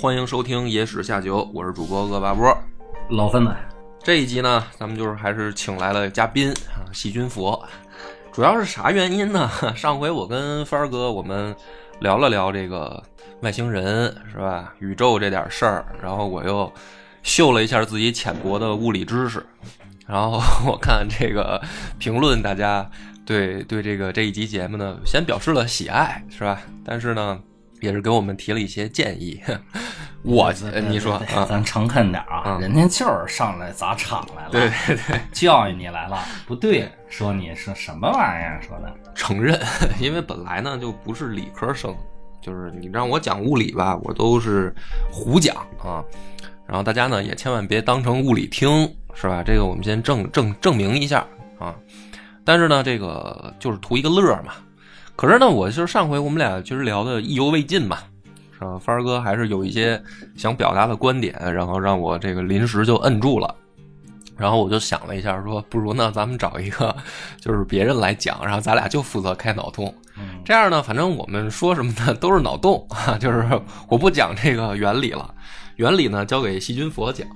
欢迎收听《野史下酒》，我是主播恶霸波。老分子，这一集呢，咱们就是还是请来了嘉宾啊，细菌佛。主要是啥原因呢？上回我跟帆儿哥我们聊了聊这个外星人是吧，宇宙这点事儿，然后我又秀了一下自己浅薄的物理知识，然后我看这个评论，大家对对这个这一集节目呢，先表示了喜爱是吧？但是呢。也是给我们提了一些建议，我你说啊，咱诚恳点啊，人家就是上来砸场来了，对对对，教育你来了，不对，说你是什么玩意儿？说的承认，因为本来呢就不是理科生，就是你让我讲物理吧，我都是胡讲啊，然后大家呢也千万别当成物理听，是吧？这个我们先证证证明一下啊，但是呢，这个就是图一个乐嘛。可是呢，我就是上回我们俩其实聊的意犹未尽嘛，是吧？帆儿哥还是有一些想表达的观点，然后让我这个临时就摁住了。然后我就想了一下，说不如呢，咱们找一个就是别人来讲，然后咱俩就负责开脑洞。这样呢，反正我们说什么呢，都是脑洞啊，就是我不讲这个原理了，原理呢交给细菌佛讲。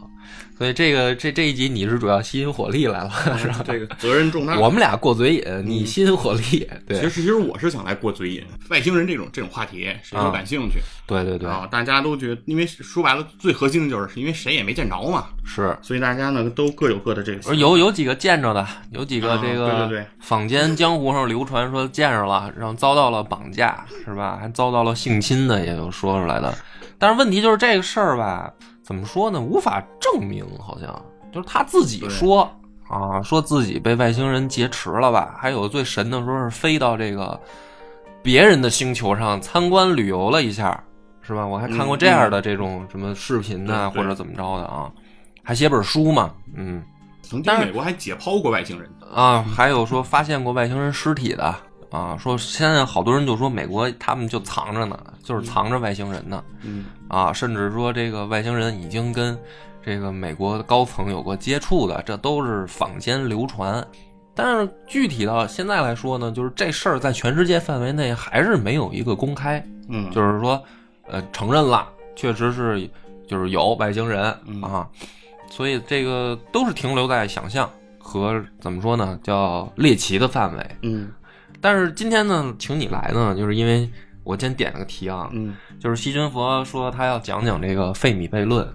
所以这个这这一集你是主要吸引火力来了，是吧？这个责任重大。我们俩过嘴瘾，你吸引火力。对，其实其实我是想来过嘴瘾。外星人这种这种话题，谁都感兴趣。对对对啊，大家都觉得，因为说白了，最核心的就是因为谁也没见着嘛。是，所以大家呢都各有各的这个。有有几个见着的，有几个这个对对对，坊间江湖上流传说见着了，然后遭到了绑架，是吧？还遭到了性侵的，也有说出来的。但是问题就是这个事儿吧，怎么说呢？无法证明，好像。就是他自己说啊，说自己被外星人劫持了吧？还有最神的说是飞到这个别人的星球上参观旅游了一下，是吧？我还看过这样的这种什么视频呢，或者怎么着的啊？还写本书嘛？嗯，曾经美国还解剖过外星人啊，还有说发现过外星人尸体的啊，说现在好多人就说美国他们就藏着呢，就是藏着外星人呢。嗯啊，甚至说这个外星人已经跟。这个美国高层有过接触的，这都是坊间流传。但是具体到现在来说呢，就是这事儿在全世界范围内还是没有一个公开。嗯，就是说，呃，承认了，确实是就是有外星人啊。所以这个都是停留在想象和怎么说呢，叫猎奇的范围。嗯，但是今天呢，请你来呢，就是因为我先点了个题啊，嗯，就是西君佛说他要讲讲这个费米悖论。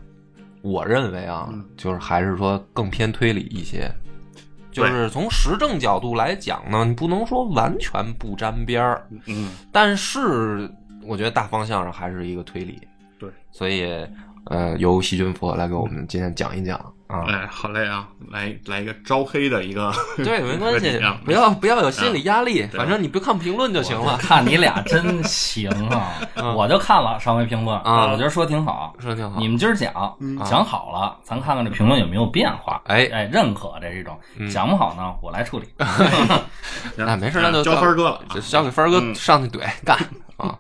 我认为啊，就是还是说更偏推理一些，就是从实证角度来讲呢，你不能说完全不沾边儿，嗯，但是我觉得大方向上还是一个推理，对，所以呃，由细菌佛来给我们今天讲一讲。啊，哎，好嘞啊，来来一个招黑的一个，对，没关系，不要不要有心理压力，反正你不看评论就行了。看你俩真行啊，我就看了上回评论啊，我觉得说挺好，说挺好。你们今儿讲讲好了，咱看看这评论有没有变化。哎。哎，认可这这种，讲不好呢，我来处理。那 没事，那就交分哥了，交给分哥上去怼干。啊。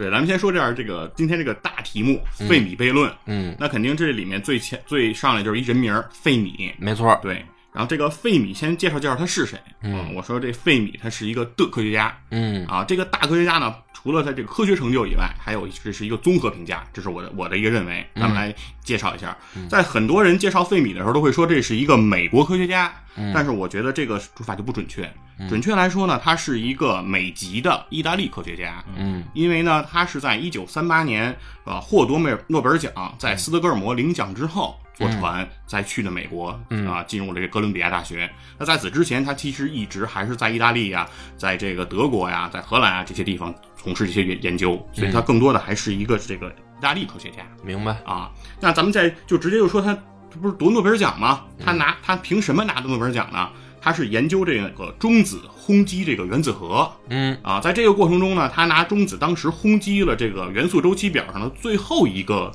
对，咱们先说这样，这个今天这个大题目——费米悖论。嗯，那肯定这里面最前最上来就是一人名费米，没错。对，然后这个费米先介绍介绍他是谁。嗯，我说这费米他是一个的科学家。嗯，啊，这个大科学家呢，除了在这个科学成就以外，还有这是一个综合评价，这是我的我的一个认为。咱们来介绍一下，在很多人介绍费米的时候，都会说这是一个美国科学家，但是我觉得这个说法就不准确。准确来说呢，他是一个美籍的意大利科学家。嗯，因为呢，他是在一九三八年，呃，获得诺诺贝尔奖，在斯德哥尔摩领奖之后，坐船再去的美国，啊，进入了这哥伦比亚大学。那在此之前，他其实一直还是在意大利呀，在这个德国呀，在荷兰啊这些地方从事这些研研究，所以他更多的还是一个这个意大利科学家。明白啊？那咱们再就直接就说他，他不是夺诺贝尔奖吗？他拿他凭什么拿的诺贝尔奖呢？他是研究这个中子轰击这个原子核，嗯啊，在这个过程中呢，他拿中子当时轰击了这个元素周期表上的最后一个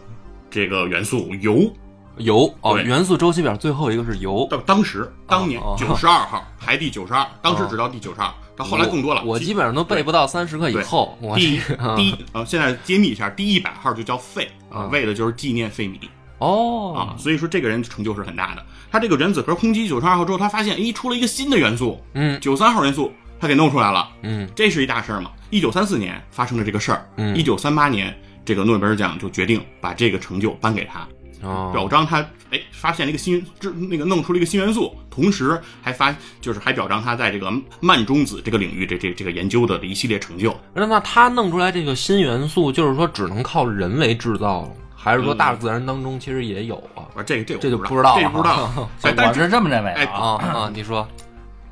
这个元素铀。铀哦，对。元素周期表最后一个是铀。到当时当年哦。九十二号 排第九十二，当时只到第九十二，到后来更多了。我我基本上都背不到三十个以后。我第这个第一 呃，现在揭秘一下，第一百号就叫费为的就是纪念费米。哦。啊，所以说这个人成就是很大的。他这个原子核轰击九十二号之后，他发现诶出了一个新的元素，嗯。九三号元素，他给弄出来了，嗯。这是一大事儿嘛。一九三四年发生了这个事儿，嗯。一九三八年这个诺贝尔奖就决定把这个成就颁给他，哦表彰他哎发现了一个新这那个弄出了一个新元素，同时还发就是还表彰他在这个慢中子这个领域这这这个研究的一系列成就。那那他弄出来这个新元素，就是说只能靠人为制造，还是说大自然当中其实也有啊？啊，这个这个这就我不知道了这个不知道。哎，但是我是这么认为的。啊啊！你说，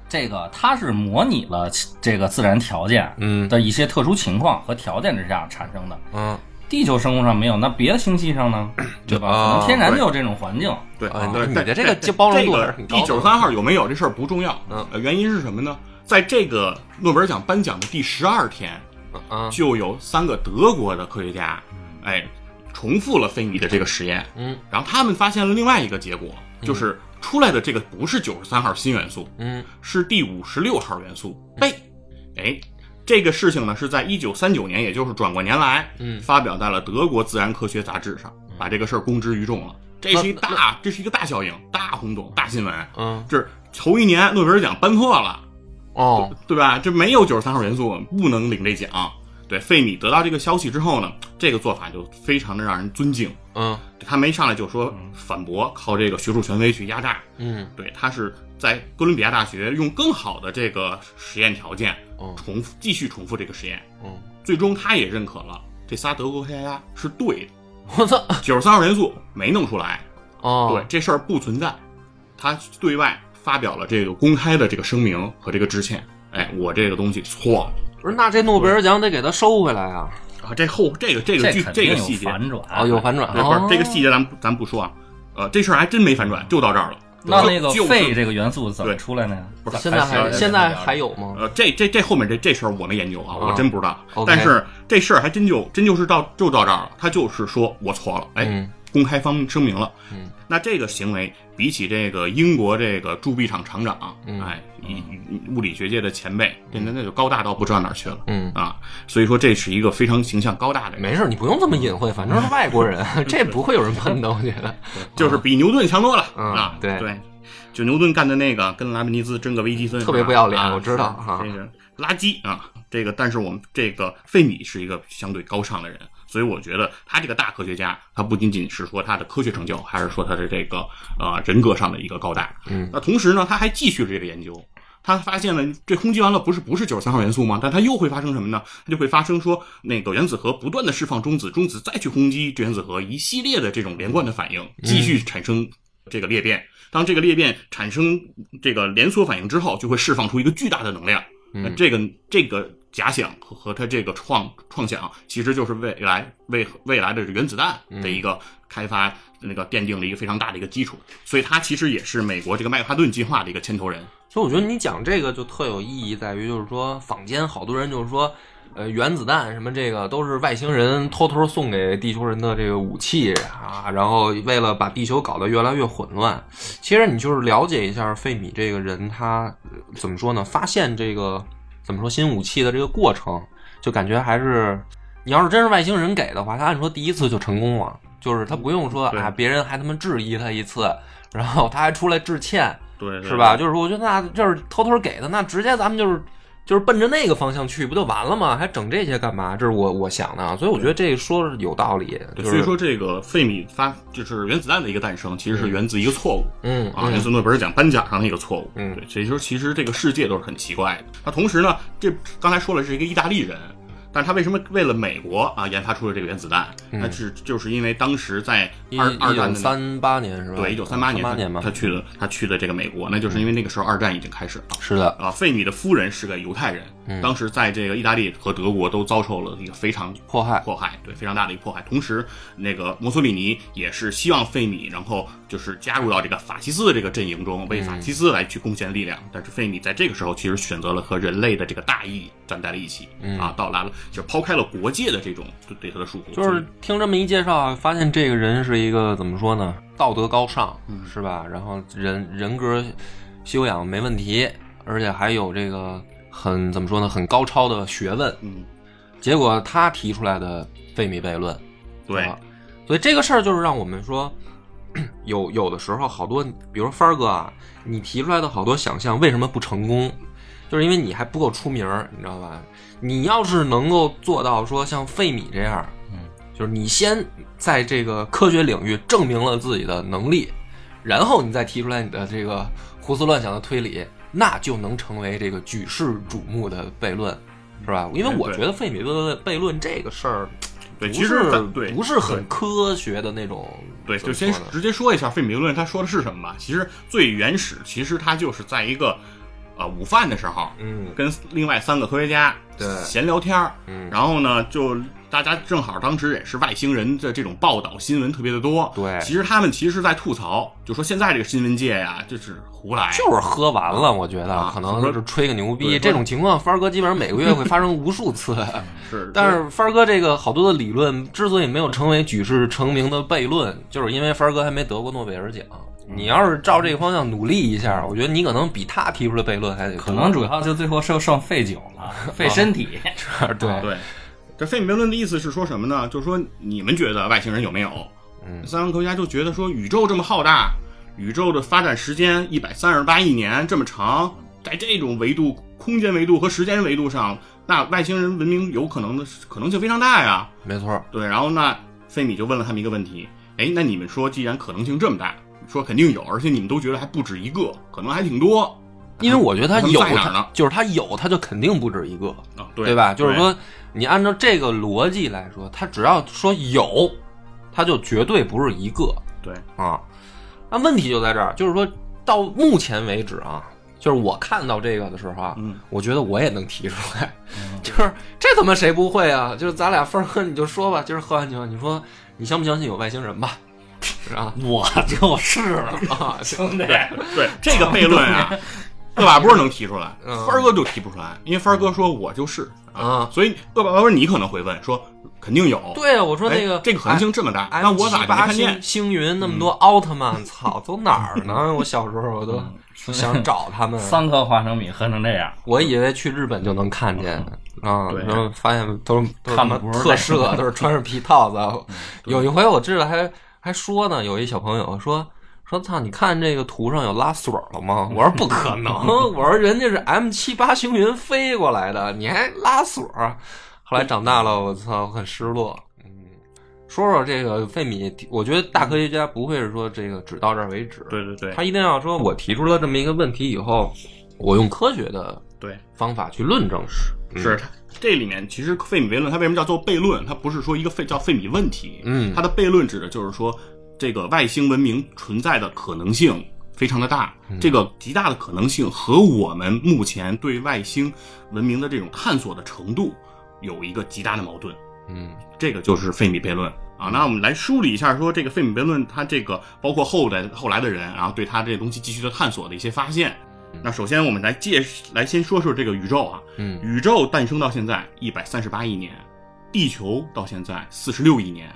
这个它是模拟了这个自然条件嗯的一些特殊情况和条件之下产生的。嗯地球生物上没有，那别的星系上呢？对吧？可能天然就有这种环境。对啊对，你的这个就包容度还是很高的第九十三号有没有这事儿不重要，嗯呃，原因是什么呢？在这个诺贝尔奖颁奖的第十二天，嗯就有三个德国的科学家，哎，重复了费米的这个实验，嗯然后他们发现了另外一个结果，就是出来的这个不是九十三号新元素，嗯是第五十六号元素钡。哎，这个事情呢是在一九三九年，也就是转过年来，嗯发表在了德国自然科学杂志上，把这个事儿公之于众了。这是一大，这是一个大效应、大轰动、大新闻。嗯这是头一年诺贝尔奖颁错了，哦对吧？这没有九十三号元素，不能领这奖。对，费米得到这个消息之后呢，这个做法就非常的让人尊敬。嗯他没上来就说反驳，靠这个学术权威去压榨。嗯对他是在哥伦比亚大学用更好的这个实验条件嗯重复继续重复这个实验，嗯，最终他也认可了这仨德国科学家是对的，我操九十三号元素没弄出来，哦对这事儿不存在，他对外发表了这个公开的这个声明和这个致歉，哎，我这个东西错了不是那这诺贝尔奖得给他收回来啊！啊，这后这个这个剧这个细节，反转。哦，有反转对，不是哦这个细节咱不咱不说啊，呃，这事儿还真没反转，就到这儿了。那那个就是肺这个元素怎么出来呢？不是现在还是现在还有吗？呃，这这这后面这这事儿我没研究啊，啊我真不知道。但是这事儿还真就真就是到就到这儿了，他就是说我错了，哎，嗯公开方声明了。嗯，那这个行为比起这个英国这个铸币厂厂长，嗯哎，物理学界的前辈，这那那就高大到不知道哪儿去了。嗯啊，所以说这是一个非常形象高大的人，没事，你不用这么隐晦，反正是外国人，这不会有人喷的，我觉得。就是比牛顿强多了、嗯啊。对对，就牛顿干的那个跟莱布尼兹争个微积分，特别不要脸啊我知道这个垃圾啊。这个，但是我们这个费米是一个相对高尚的人，所以我觉得他这个大科学家，他不仅仅是说他的科学成就，还是说他的这个呃人格上的一个高大。嗯那同时呢，他还继续这个研究。他发现了，这轰击完了不是不是九十三号元素吗？但它又会发生什么呢？它就会发生说，那个原子核不断的释放中子，中子再去轰击这原子核，一系列的这种连贯的反应，继续产生这个裂变。当这个裂变产生这个连锁反应之后，就会释放出一个巨大的能量。那这个这个假想和和他这个创创想，其实就是未来未未来的原子弹的一个开发，那个奠定了一个非常大的一个基础。所以他其实也是美国这个曼哈顿计划的一个牵头人。所以我觉得你讲这个就特有意义，在于就是说，坊间好多人就是说，呃，原子弹什么这个都是外星人偷偷送给地球人的这个武器啊，然后为了把地球搞得越来越混乱。其实你就是了解一下费米这个人，他呃怎么说呢？发现这个怎么说新武器的这个过程，就感觉还是你要是真是外星人给的话，他按说第一次就成功了，就是他不用说啊，别人还他妈质疑他一次，然后他还出来致歉。对，是吧？？就是说，我觉得那就是偷偷给的，那直接咱们就是就是奔着那个方向去，不就完了吗？还整这些干嘛？这是我我想的啊，所以我觉得这说是有道理。对，就是、所以说这个费米发就是原子弹的一个诞生，其实是源自一个错误。嗯啊，源自诺贝尔奖颁奖上的一个错误。嗯对，所以说其实这个世界都是很奇怪的。那同时呢，这刚才说了是一个意大利人，但是他为什么为了美国啊研发出了这个原子弹？那是就是因为当时在一二二战三八年是吧？对一九三八年他年嘛他，去的他去的这个美国，那就是因为那个时候二战已经开始了。是的，啊，费米的夫人是个犹太人，嗯当时在这个意大利和德国都遭受了一个非常迫害迫害，对，非常大的一个迫害。同时，那个墨索里尼也是希望费米，然后就是加入到这个法西斯的这个阵营中，为法西斯来去贡献力量。但是费米在这个时候其实选择了和人类的这个大义站在了一起，啊，到来了就抛开了国界的这种对对他的束缚，就是听这么一介绍啊，发现这个人是一个怎么说呢？道德高尚，是吧？然后人人格修养没问题，而且还有这个很怎么说呢？很高超的学问。嗯，结果他提出来的费米悖论，对吧，所以这个事儿就是让我们说，有有的时候好多，比如说帆儿哥啊，你提出来的好多想象为什么不成功？就是因为你还不够出名儿，你知道吧？你要是能够做到说像费米这样，嗯，就是你先在这个科学领域证明了自己的能力，然后你再提出来你的这个胡思乱想的推理，那就能成为这个举世瞩目的悖论，是吧？因为我觉得费米的悖论这个事儿。对，其实对不是很科学的那种。对，就先直接说一下费米悖论，他说的是什么吧。其实最原始，其实他就是在一个呃午饭的时候，嗯跟另外三个科学家对闲聊天儿嗯然后呢，就大家正好当时也是外星人的这种报道新闻特别的多，对其实他们其实是在吐槽，就说现在这个新闻界呀，就是胡来，就是喝完了，我觉得啊可能就是吹个牛逼。这种情况，帆儿哥基本上每个月 会发生无数次。是，但是帆儿哥这个好多的理论之所以没有成为举世成名的悖论，就是因为帆儿哥还没得过诺贝尔奖。你要是照这个方向努力一下，我觉得你可能比他提出的悖论还可能主要就最后剩剩废酒了，废身体。对对。这费米悖论的意思是说什么呢？就是说你们觉得外星人有没有？嗯三个科学家就觉得说宇宙这么浩大，宇宙的发展时间一百三十八亿年这么长，在这种维度、空间维度和时间维度上，那外星人文明有可能的可能性非常大呀。没错。对，然后那费米就问了他们一个问题：哎，那你们说既然可能性这么大，说肯定有，而且你们都觉得还不止一个，可能还挺多。因为我觉得他有就是他有，他就肯定不止一个。啊，对对吧？就是说，你按照这个逻辑来说，他只要说有，他就绝对不是一个对啊。那问题就在这儿，就是说到目前为止啊，就是我看到这个的时候啊，嗯我觉得我也能提出来，就是这他妈谁不会啊？就是咱俩分儿哥，你就说吧，今儿喝完酒，你说你相不相信有外星人吧？是吧？我就是了，啊，兄弟。对这个悖论啊，恶霸波能提出来，嗯帆儿哥就提不出来，因为帆儿哥说我就是啊所以恶霸波你可能会问说肯定有，对啊，我说那个哎这个可能性这么大，哎那我咋就没八看见星？星云那么多奥特曼，操，都哪儿呢？我小时候我都想找他们。三颗花生米喝成这样，我以为去日本就能看见啊，对然后发现都是都是看的不是特这个摄，都是穿着皮套子。有一回我记得还还说呢，有一小朋友说说操，你看这个图上有拉锁了吗？我说不可能，我说人家是 M 七八星云飞过来的，你还拉锁？后来长大了，我操，很失落。嗯，说说这个费米，我觉得大科学家不会是说这个只到这儿为止，对对对他一定要说，我提出了这么一个问题以后，我用科学的对，方法去论证是是它这里面其实费米悖论它为什么叫做悖论？它不是说一个费叫费米问题，嗯它的悖论指的就是说这个外星文明存在的可能性非常的大，嗯这个极大的可能性和我们目前对外星文明的这种探索的程度有一个极大的矛盾。嗯这个就是费米悖论啊。那我们来梳理一下，说这个费米悖论，它这个包括后来后来的人，然后对它这东西继续的探索的一些发现。那首先我们来介来先说说这个宇宙啊，嗯宇宙诞生到现在一百三十八亿年，地球到现在四十六亿年，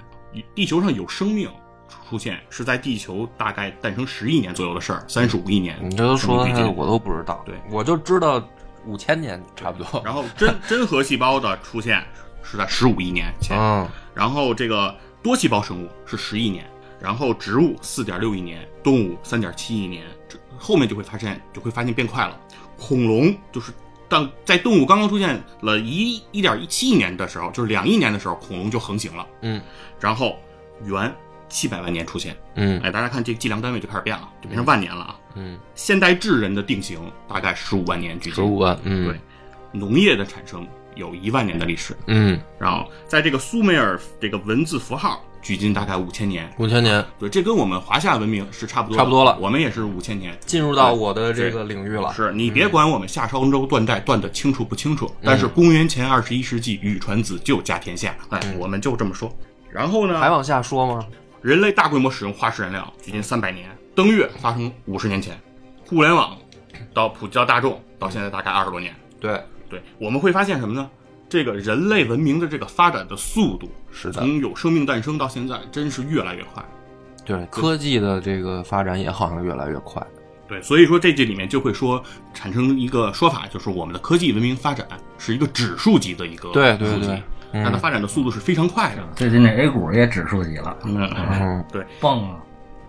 地球上有生命出现是在地球大概诞生十亿年左右的事儿，三十五亿年。你这都说生命最近我都不知道，对我就知道五千年差不多。然后真 真核细胞的出现是在十五亿年前，嗯然后这个多细胞生物是十亿年，然后植物四点六亿年，动物三点七亿年，这后面就会发现就会发现变快了。恐龙就是当在动物刚刚出现了一一点一七亿年的时候，就是两亿年的时候，恐龙就横行了。嗯然后元七百万年出现，嗯哎，大家看这个计量单位就开始变了，就变成万年了啊。嗯，现代智人的定型大概十五万年距今，十五万，嗯对，农业的产生有一万年的历史。嗯，然后在这个苏美尔这个文字符号，距今大概五千年。五千年对，这跟我们华夏文明是差不多的，差不多了我们也是五千年。进入到我的这个领域了。是你别管我们夏商周断代断的清楚不清楚，嗯但是公元前二十一世纪，禹传子就家天下，哎，我们就这么说。然后呢，还往下说吗？人类大规模使用化石燃料，距今三百年。登月发生五十年前，互联网到普及到大众到现在大概二十多年。对，对，我们会发现什么呢？这个人类文明的这个发展的速度，是，从有生命诞生到现在，真是越来越快。对科技的这个发展也好像越来越快。对，所以说这这里面就会说产生一个说法，就是我们的科技文明发展是一个指数级的一个对对对，嗯它发展的速度是非常快的。最近这 A 股也指数级了，嗯，嗯对。蹦啊！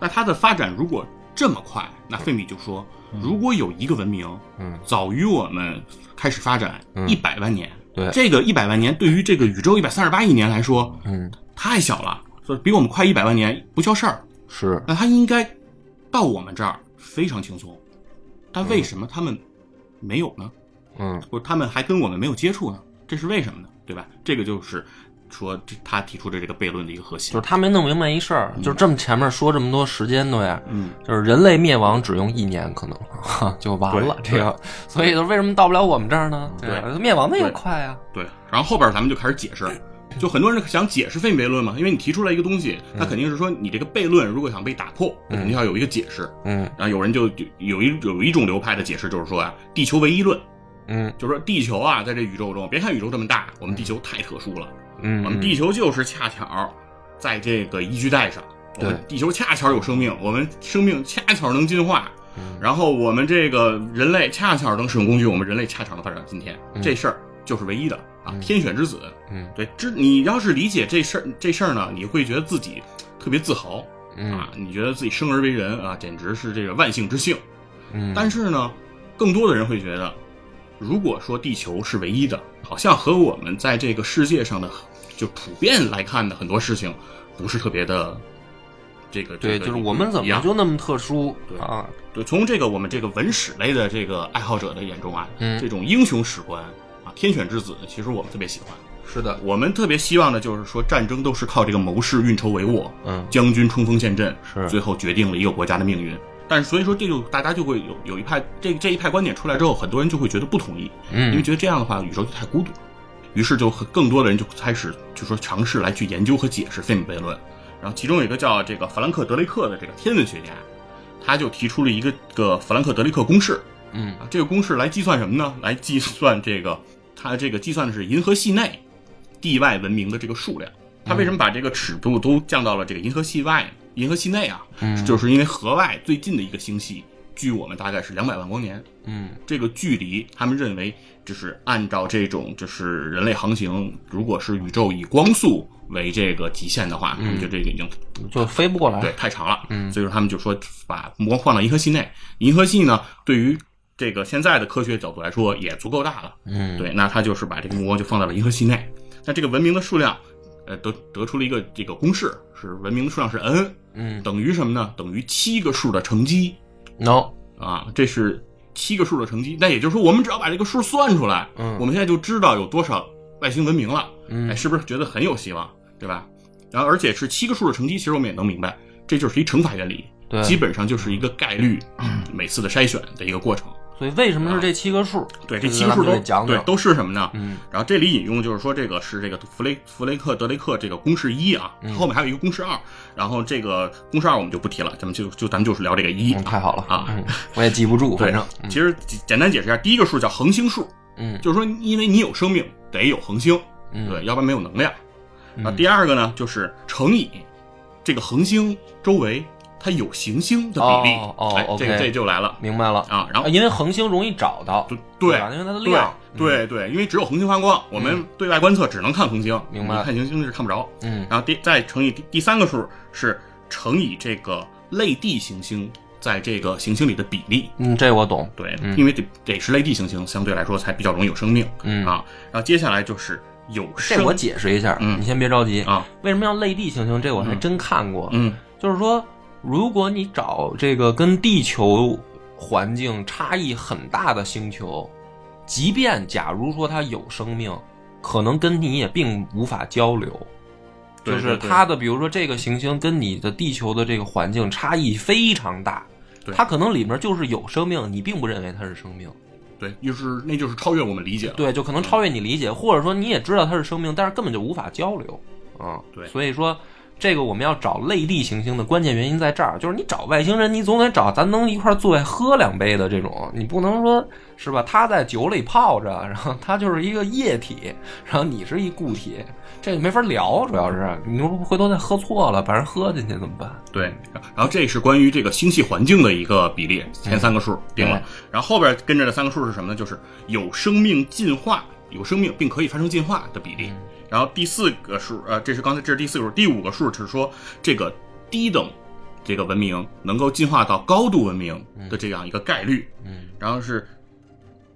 那它的发展如果这么快，那费米就说，如果有一个文明，嗯，早于我们开始发展嗯一百万年，对这个一百万年对于这个宇宙一百三十八亿年来说嗯太小了，所以比我们快一百万年不叫事儿。是那它应该到我们这儿非常轻松，但为什么他们没有呢？嗯或者他们还跟我们没有接触呢？这是为什么呢？对吧？这个就是说这他提出的这个悖论的一个核心就是。他没弄明白一事儿，就是这么前面说这么多时间对呀，嗯，就是人类灭亡只用一年可能哈 就完了对这个，所以为什么到不了我们这儿呢？对灭亡的也快啊。对。然后后边咱们就开始解释，就很多人想解释费米悖论嘛，因为你提出来一个东西，他肯定是说你这个悖论如果想被打破，那肯定要有一个解释。嗯然后有人就就有一有一种流派的解释就是说啊，地球唯一论，嗯。就是说地球啊，在这宇宙中，别看宇宙这么大，我们地球太特殊了，嗯，我们地球就是恰巧在这个宜居带上，我们地球恰巧有生命，我们生命恰巧能进化，嗯。然后我们这个人类恰巧能使用工具，我们人类恰巧能发展到今天，这事儿就是唯一的啊，天选之子。嗯。对，知你要是理解这事儿这事儿呢，你会觉得自己特别自豪嗯。啊，你觉得自己生而为人啊，简直是这个万幸之幸。嗯，但是呢，更多的人会觉得，如果说地球是唯一的，好像和我们在这个世界上的就普遍来看的很多事情，不是特别的这个对，这个就是我们怎么就那么特殊对啊？对，从这个我们这个文史类的这个爱好者的眼中啊，嗯这种英雄史观啊，天选之子，其实我们特别喜欢。是的，我们特别希望的就是说，战争都是靠这个谋士运筹帷幄，嗯将军冲锋陷阵，是最后决定了一个国家的命运。但是所以说，这就大家就会有有一派这这一派观点出来之后，很多人就会觉得不同意，因为嗯觉得这样的话宇宙就太孤独，于是就很更多的人就开始就说尝试来去研究和解释费米悖论。然后其中有一个叫这个弗兰克·德雷克的这个天文学家，他就提出了一个个弗兰克·德雷克公式嗯啊，这个公式来计算什么呢？来计算这个他这个计算的是银河系内地外文明的这个数量。他为什么把这个尺度都降到了这个银河系外、银河系内啊？嗯就是因为河外最近的一个星系距我们大概是两百万光年，嗯这个距离，他们认为就是按照这种就是人类航行，如果是宇宙以光速为这个极限的话，他们就这个已经就飞不过来。对太长了。嗯所以说他们就说把魔放到银河系内，银河系呢对于这个现在的科学角度来说也足够大了。嗯对，那他就是把这个魔就放在了银河系内。那这个文明的数量，呃，得得出了一个这个公式，是文明的数量是 n 嗯等于什么呢？等于七个数的乘积。，no，啊，这是七个数的乘积。那也就是说，我们只要把这个数算出来，嗯我们现在就知道有多少外星文明了。嗯哎，是不是觉得很有希望，对吧？然后而且是七个数的乘积，其实我们也能明白，这就是一乘法原理，对基本上就是一个概率每次的筛选的一个过程。所以为什么是这七个数？对，这七个数都讲讲。对都是什么呢？嗯。然后这里引用就是说，这个是这个弗雷弗雷克德雷克这个公式一啊，嗯。后面还有一个公式二，然后这个公式二我们就不提了，咱们就就咱们就是聊这个一嗯，太好了。啊。嗯我也记不住，对反正，嗯。其实简单解释一下，第一个数叫恒星数，嗯。就是说因为你有生命得有恒星，嗯。对，要不然没有能量。嗯。啊，第二个呢就是乘以这个恒星周围它有行星的比例，哦哦哎这个这就来了。明白了。啊。然后啊因为恒星容易找到，对对因为它的对量，对对，因为只有恒星发光，我们对外观测只能看恒星，明白。你看行星是看不着。嗯。然后第再乘以第第三个数是乘以这个类地行星在这个行星里的比例。嗯，这我懂，对，嗯。因为得得是类地行星，相对来说才比较容易有生命。嗯。啊，然后接下来就是有生这我解释一下，嗯。你先别着急。啊，为什么要类地行星？这我还真看过，嗯。就是说，如果你找这个跟地球环境差异很大的星球，即便假如说它有生命，可能跟你也并无法交流。就是它的，比如说这个行星跟你的地球的这个环境差异非常大，它可能里面就是有生命，你并不认为它是生命，对，就是那就是超越我们理解了。对，就可能超越你理解，或者说你也知道它是生命，但是根本就无法交流啊。对所以说这个我们要找类地行星的关键原因在这儿，就是你找外星人，你总得找咱能一块儿坐下喝两杯的这种，你不能说是吧？他在酒里泡着，然后他就是一个液体，然后你是一固体，这个没法聊，主要是你说回头再喝错了，把人喝进去怎么办？对，然后这是关于这个星系环境的一个比例，前三个数定了，然后后边跟着的三个数是什么呢？就是有生命进化、有生命并可以发生进化的比例。然后第四个数，呃，这是刚才这是第四个数，第五个数是说这个低等这个文明能够进化到高度文明的这样一个概率。嗯，然后是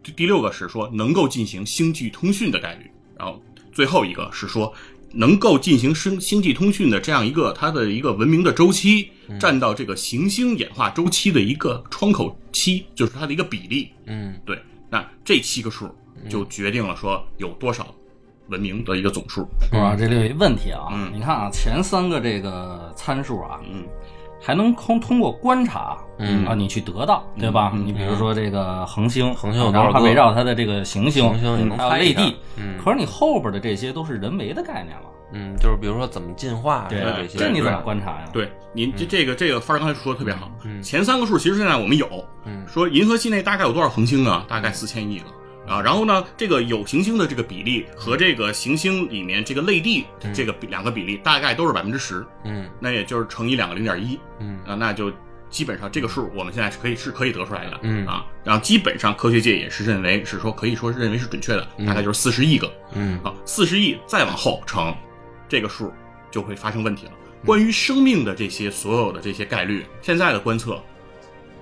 第第六个是说能够进行星际通讯的概率，然后最后一个是说能够进行星星际通讯的这样一个它的一个文明的周期，占到这个行星演化周期的一个窗口期，就是它的一个比例。嗯，对，那这七个数就决定了说有多少文明的一个总数。是吧？这里有一问题啊，嗯你看啊，前三个这个参数啊，嗯，还能通通过观察，嗯啊，你去得到，对吧？嗯你比如说这个恒星，恒星有多然后它少围绕它的这个行星，行星也能还有猜一下类地，嗯可是你后边的这些都是人为的概念了，嗯，就是比如说怎么进化这些，这你怎么观察呀？对，您这这个这个范儿刚才说的特别好。嗯前三个数其实现在我们有，嗯说银河系内大概有多少恒星啊？大概四千亿个。啊，然后呢，这个有行星的这个比例和这个行星里面这个类地这个比两个比例大概都是百分之十，嗯那也就是乘以两个零点一嗯啊，那就基本上这个数我们现在是可以是可以得出来的，嗯啊，然后基本上科学界也是认为是说可以说是认为是准确的，大概就是四十亿个嗯啊，四十亿再往后乘，这个数就会发生问题了。关于生命的这些所有的这些概率，现在的观测，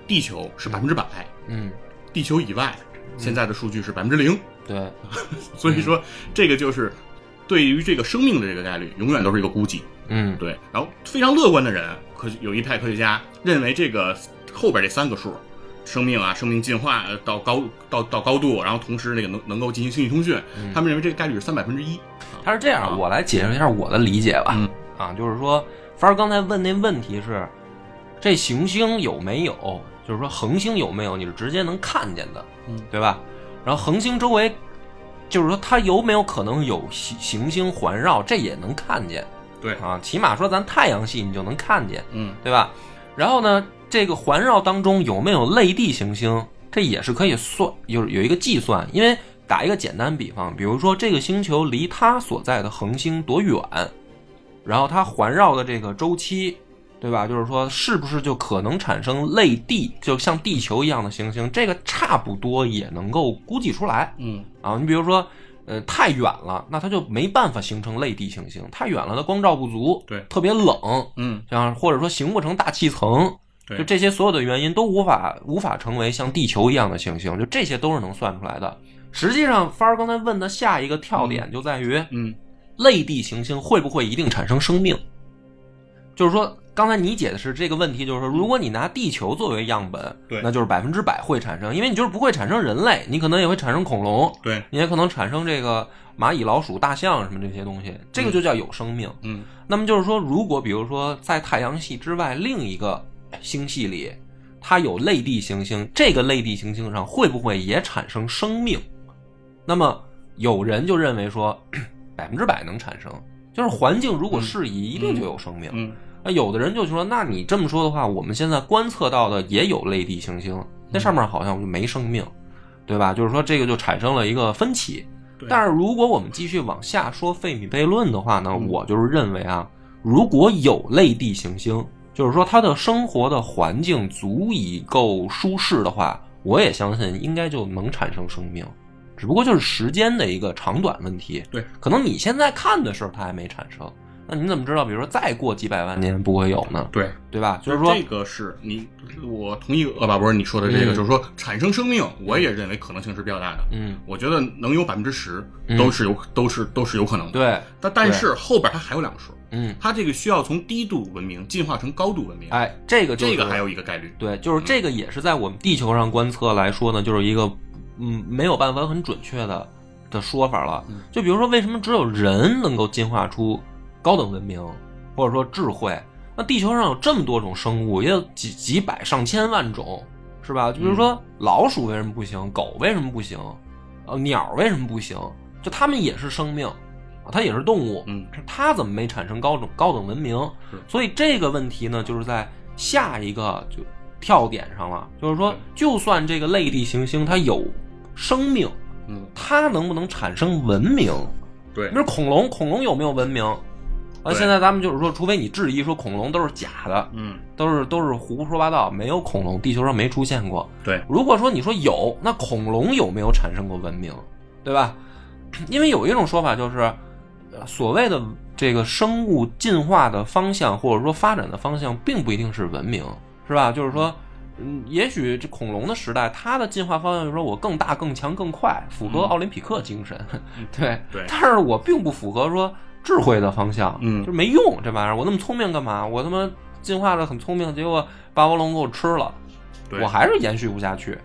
地球是百分之百，嗯，地球以外现在的数据是百分之零，对，所以说这个就是对于这个生命的这个概率，永远都是一个估计。嗯。对，然后非常乐观的人，科有一派科学家认为这个后边这三个数，生命啊，生命进化呃到高到到高度，然后同时那个能能够进行星际通讯，他们认为这个概率是三百分之一。他是这样，我来解释一下我的理解吧。嗯。啊，就是说，凡儿刚才问那问题是，这行星有没有，就是说恒星有没有，你是直接能看见的，嗯，对吧？然后恒星周围，就是说它有没有可能有行行星环绕，这也能看见对，啊。起码说咱太阳系你就能看见，嗯对吧？然后呢，这个环绕当中有没有类地行星，这也是可以算有有一个计算。因为打一个简单比方，比如说这个星球离它所在的恒星多远，然后它环绕的这个周期，对吧？就是说是不是就可能产生类地，就像地球一样的行星？这个差不多也能够估计出来。嗯啊，你比如说，呃，太远了，那它就没办法形成类地行星。太远了，它光照不足，对特别冷，嗯，像或者说形不成大气层，对就这些所有的原因都无法无法成为像地球一样的行星，就这些都是能算出来的。实际上，帆儿刚才问的下一个跳点就在于，嗯类地行星会不会一定产生生命？就是说，刚才你解的是这个问题，就是说，如果你拿地球作为样本，对那就是百分之百会产生，因为你就是不会产生人类，你可能也会产生恐龙，对，你也可能产生这个蚂蚁、老鼠、大象什么这些东西，这个就叫有生命。嗯那么就是说，如果比如说在太阳系之外另一个星系里，它有类地行星，这个类地行星上会不会也产生生命？那么有人就认为说，百分之百能产生，就是环境如果适宜，一定就有生命。嗯那有的人就说，那你这么说的话，我们现在观测到的也有类地行星，那上面好像就没生命，对吧？就是说这个就产生了一个分歧。但是如果我们继续往下说费米悖论的话呢，我就是认为啊，如果有类地行星，就是说它的生活的环境足以够舒适的话，我也相信应该就能产生生命，只不过就是时间的一个长短问题。对，可能你现在看的时候它还没产生，那你怎么知道？比如说再过几百万年不会有呢？对。对吧？就是说这，个是你，我同意鄂巴博你说的这个，嗯就是说产生生命，我也认为可能性是比较大的。嗯，我觉得能有百分之十嗯都是有，都是都是有可能的。，对，但但是后边它还有两个数，嗯，它这个需要从低度文明进化成高度文明，哎，这个就是这个还有一个概率。对，就是这个也是在我们地球上观测来说呢，就是一个嗯没有办法很准确的的说法了。就比如说，为什么只有人能够进化出高等文明，或者说智慧？那地球上有这么多种生物，也有几几百上千万种，是吧？就比如说老鼠为什么不行？狗为什么不行？呃，鸟为什么不行？就它们也是生命啊，它也是动物，嗯，它怎么没产生高等高等文明？所以这个问题呢，就是在下一个就跳点上了，就是说，就算这个类地行星它有生命，嗯，它能不能产生文明？对比，如恐龙，恐龙有没有文明？啊，现在咱们就是说，除非你质疑说恐龙都是假的，嗯，都是都是胡说八道，没有恐龙，地球上没出现过。对，如果说你说有，那恐龙有没有产生过文明，对吧？因为有一种说法就是，呃所谓的这个生物进化的方向或者说发展的方向，并不一定是文明，是吧？就是说，嗯，也许这恐龙的时代，它的进化方向就是说我更大、更强、更快，符合奥林匹克精神，对。但是我并不符合说智慧的方向，嗯就是没用这玩意儿。我那么聪明干嘛？我他妈进化的很聪明，结果霸王龙给我吃了，我还是延续不下去。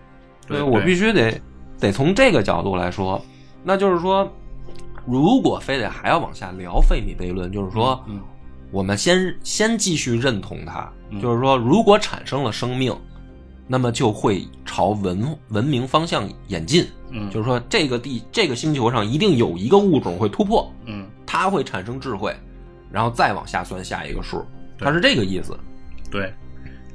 对我必须得得从这个角度来说，那就是说，如果非得还要往下聊费米悖论，就是说，嗯我们先先继续认同它，嗯就是说，如果产生了生命，那么就会朝文文明方向演进。嗯，就是说，这个地这个星球上一定有一个物种会突破，嗯，它会产生智慧，然后再往下算下一个数，它是这个意思。对。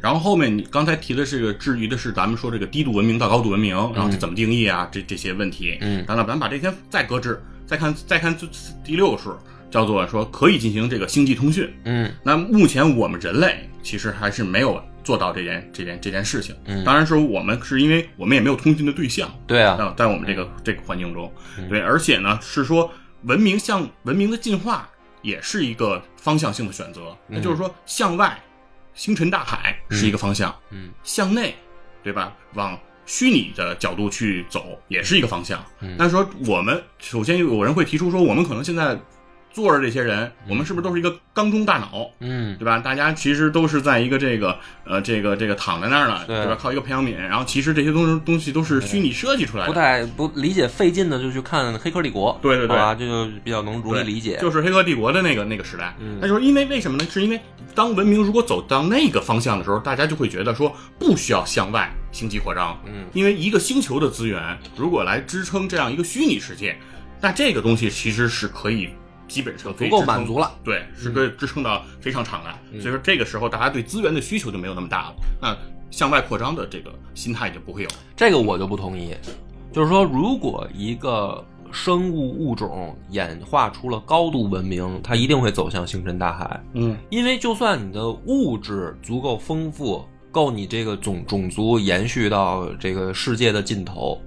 然后后面你刚才提的这个质疑的是咱们说这个低度文明到高度文明，然后这怎么定义啊？这这些问题，嗯然后咱把这先再搁置，再看再看这第六个数，叫做说可以进行这个星际通讯。嗯那目前我们人类其实还是没有做到这件这件这件事情。嗯当然说我们是因为我们也没有通讯的对象，对啊，啊，在我们这个这个环境中，对，而且呢是说文明向文明的进化也是一个方向性的选择，那就是说向外，星辰大海是一个方向，嗯。向内，对吧？往虚拟的角度去走也是一个方向。嗯。但是说我们首先有人会提出说，我们可能现在坐着这些人，我们是不是都是一个缸中大脑？嗯对吧？大家其实都是在一个这个呃这个这个躺在那儿了，对对吧？靠一个培养皿，然后其实这些东西东西都是虚拟设计出来的。不太不理解费劲的，就去看《黑客帝国》，对对对啊，这就比较能容易理解。就是《黑客帝国》的那个那个时代。嗯那就是因为为什么呢？是因为当文明如果走到那个方向的时候，大家就会觉得说不需要向外星际扩张，嗯，因为一个星球的资源如果来支撑这样一个虚拟世界，那这个东西其实是可以基本上足够满足了。对，是可以支撑到非常长的。所以说这个时候大家对资源的需求就没有那么大了，那向外扩张的这个心态就不会有。这个我就不同意。就是说，如果一个生物物种演化出了高度文明，它一定会走向星辰大海。嗯因为就算你的物质足够丰富，够你这个种种族延续到这个世界的尽头，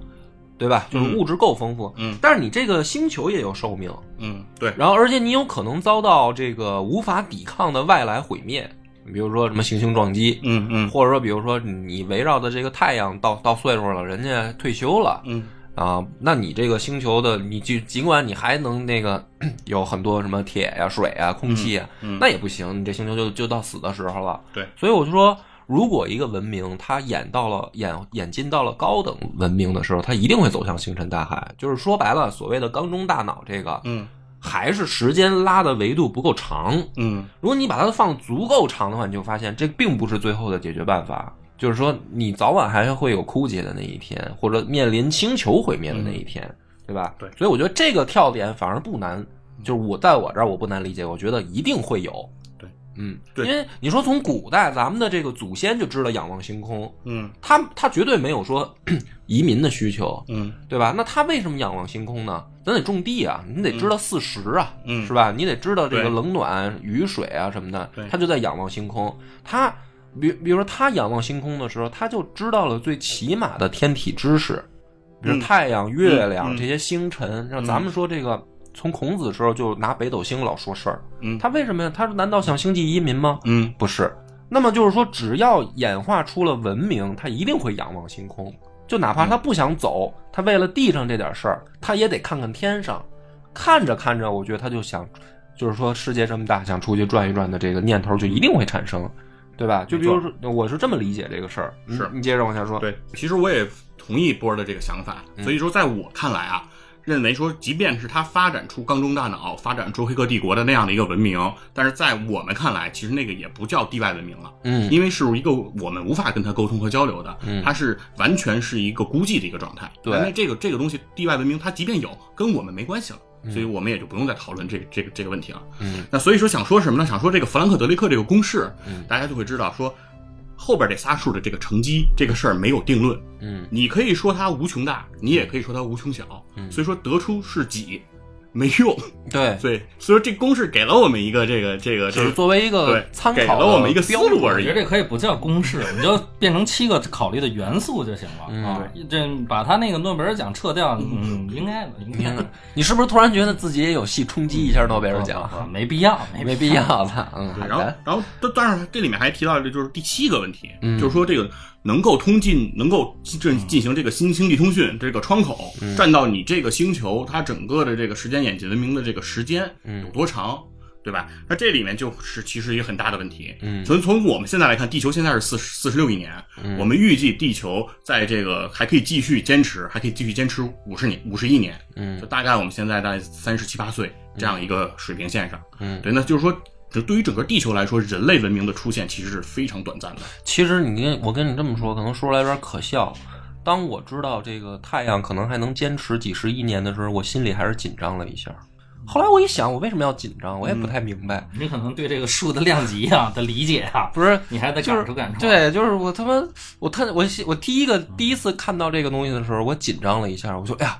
对吧？就是物质够丰富，嗯。但是你这个星球也有寿命，嗯，对，然后而且你有可能遭到这个无法抵抗的外来毁灭，比如说什么行星撞击，嗯嗯。或者说比如说你围绕的这个太阳到到岁数了，人家退休了，嗯啊，那你这个星球的，你就尽管你还能那个 有很多什么铁呀、水啊、空气呀，嗯。那也不行，你这星球就就到死的时候了。对，所以我就说，如果一个文明它演到了演演进到了高等文明的时候，它一定会走向星辰大海。就是说白了，所谓的缸中大脑这个，嗯还是时间拉的维度不够长。嗯如果你把它放足够长的话，你就发现这并不是最后的解决办法。就是说，你早晚还会有枯竭的那一天，或者面临星球毁灭的那一天，对吧？对所以我觉得这个跳点反而不难，就是我在我这儿我不难理解，我觉得一定会有。对，嗯，对因为你说从古代咱们的这个祖先就知道仰望星空，嗯他他绝对没有说 移民的需求，嗯对吧？那他为什么仰望星空呢？咱得种地啊，你得知道四时啊，嗯是吧？你得知道这个冷暖、雨水啊什么的。他就在仰望星空。他比比如说他仰望星空的时候，他就知道了最起码的天体知识，比如嗯太阳、月亮嗯这些星辰。让咱们说这个，从孔子的时候就拿北斗星老说事儿。嗯他为什么呀？他难道想星际移民吗？嗯不是。那么就是说，只要演化出了文明，他一定会仰望星空。就哪怕他不想走，他为了地上这点事儿，他也得看看天上。看着看着，我觉得他就想，就是说世界这么大，想出去转一转的这个念头就一定会产生，对吧？就比如说，我是这么理解这个事儿。你是你接着往下说。对，其实我也同意波儿的这个想法。所以说，在我看来啊，认为说，即便是他发展出缸中大脑、发展出黑客帝国的那样的一个文明，但是在我们看来，其实那个也不叫地外文明了。嗯因为是一个我们无法跟他沟通和交流的，嗯它是完全是一个孤寂的一个状态。对那这个这个东西，地外文明它即便有，跟我们没关系了。所以我们也就不用再讨论这个这个这个问题了。嗯那所以说想说什么呢？想说这个弗兰克德雷克这个公式，嗯大家就会知道说后边这仨数的这个乘积这个事儿没有定论，嗯。你可以说它无穷大，你也可以说它无穷小，嗯。所以说得出是几没用。对，所以，所以说这公式给了我们一个这个这个只是这个作为一个对给参考给了我们一个思标路而已我觉得。这可以不叫公式，你就变成七个考虑的元素就行了、嗯啊。这把他那个诺贝尔奖撤掉，嗯，应该的，应该的，你是不是突然觉得自己也有戏冲击一下诺贝尔奖？啊没必要，没没必要的，嗯，对，然后然后当当然这里面还提到的就是第七个问题，嗯就是说这个能够通进能够进进行这个新星际通讯这个窗口，嗯占到你这个星球它整个的这个时间演进文明的这个时间嗯有多长？对吧？那这里面就是其实一个很大的问题。嗯从从我们现在来看，地球现在是四四十六亿年，嗯我们预计地球在这个还可以继续坚持，还可以继续坚持五十年五十亿年，嗯就大概我们现在在三十七八岁这样一个水平线上。嗯，对，那就是说，这对于整个地球来说，人类文明的出现其实是非常短暂的。其实你跟我跟你这么说，可能说出来有点可笑。当我知道这个太阳可能还能坚持几十亿年的时候，我心里还是紧张了一下。后来我一想，我为什么要紧张？我也不太明白。你可能对这个数的量级啊的理解啊，不是，你还得就是感受感受。，对，就是我他妈，我他我我第一个第一次看到这个东西的时候，我紧张了一下，我说哎呀，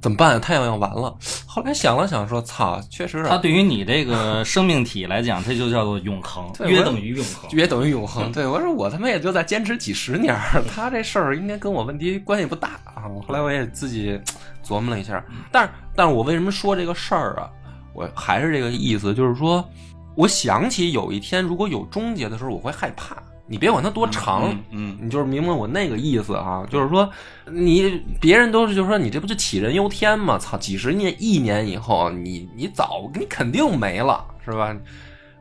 怎么办啊？太阳要完了。后来想了想，说操，确实它对于你这个生命体来讲，这就叫做永恒，约等于永恒。约等于永恒。对我说我他妈也就再坚持几十年，他这事儿应该跟我问题关系不大啊。后来我也自己琢磨了一下，但是但是我为什么说这个事儿啊？我还是这个意思，就是说，我想起有一天如果有终结的时候，我会害怕。你别管它多长，嗯你就是明白我那个意思啊，就是说你别人都是就是说你这不就杞人忧天吗？操，几十年一年以后，你你早你肯定没了，是吧？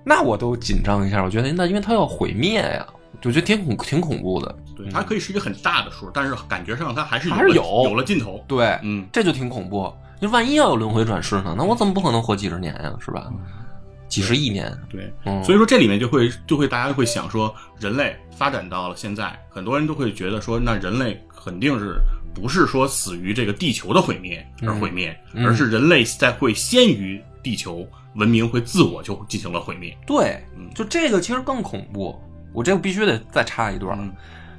那我都紧张一下，我觉得那因为它要毁灭呀，我觉得挺恐挺恐怖的。对，它可以是一个很大的数，但是感觉上它还是有还是有有了尽头。对，嗯，这就挺恐怖。你万一要有轮回转世呢？那我怎么不可能活几十年呀？是吧？几十亿年，对。嗯，所以说这里面就会就会大家会想说，人类发展到了现在，很多人都会觉得说，那人类肯定是不是说死于这个地球的毁灭而毁灭，嗯而是人类在会先于地球文明会自我就进行了毁灭。对嗯，就这个其实更恐怖。我这个必须得再插一段，嗯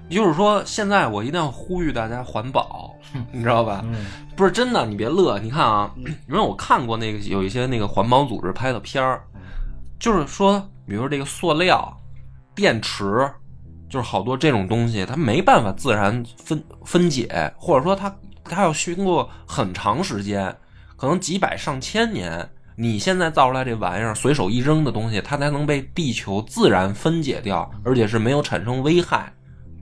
也就是说，现在我一定要呼吁大家环保，你知道吧？嗯，不是真的，你别乐。你看啊，因为我看过那个有一些那个环保组织拍的片儿，就是说，比如说这个塑料、电池，就是好多这种东西，它没办法自然分分解，或者说它它要经过很长时间，可能几百上千年，你现在造出来这玩意儿，随手一扔的东西，它才能被地球自然分解掉，而且是没有产生危害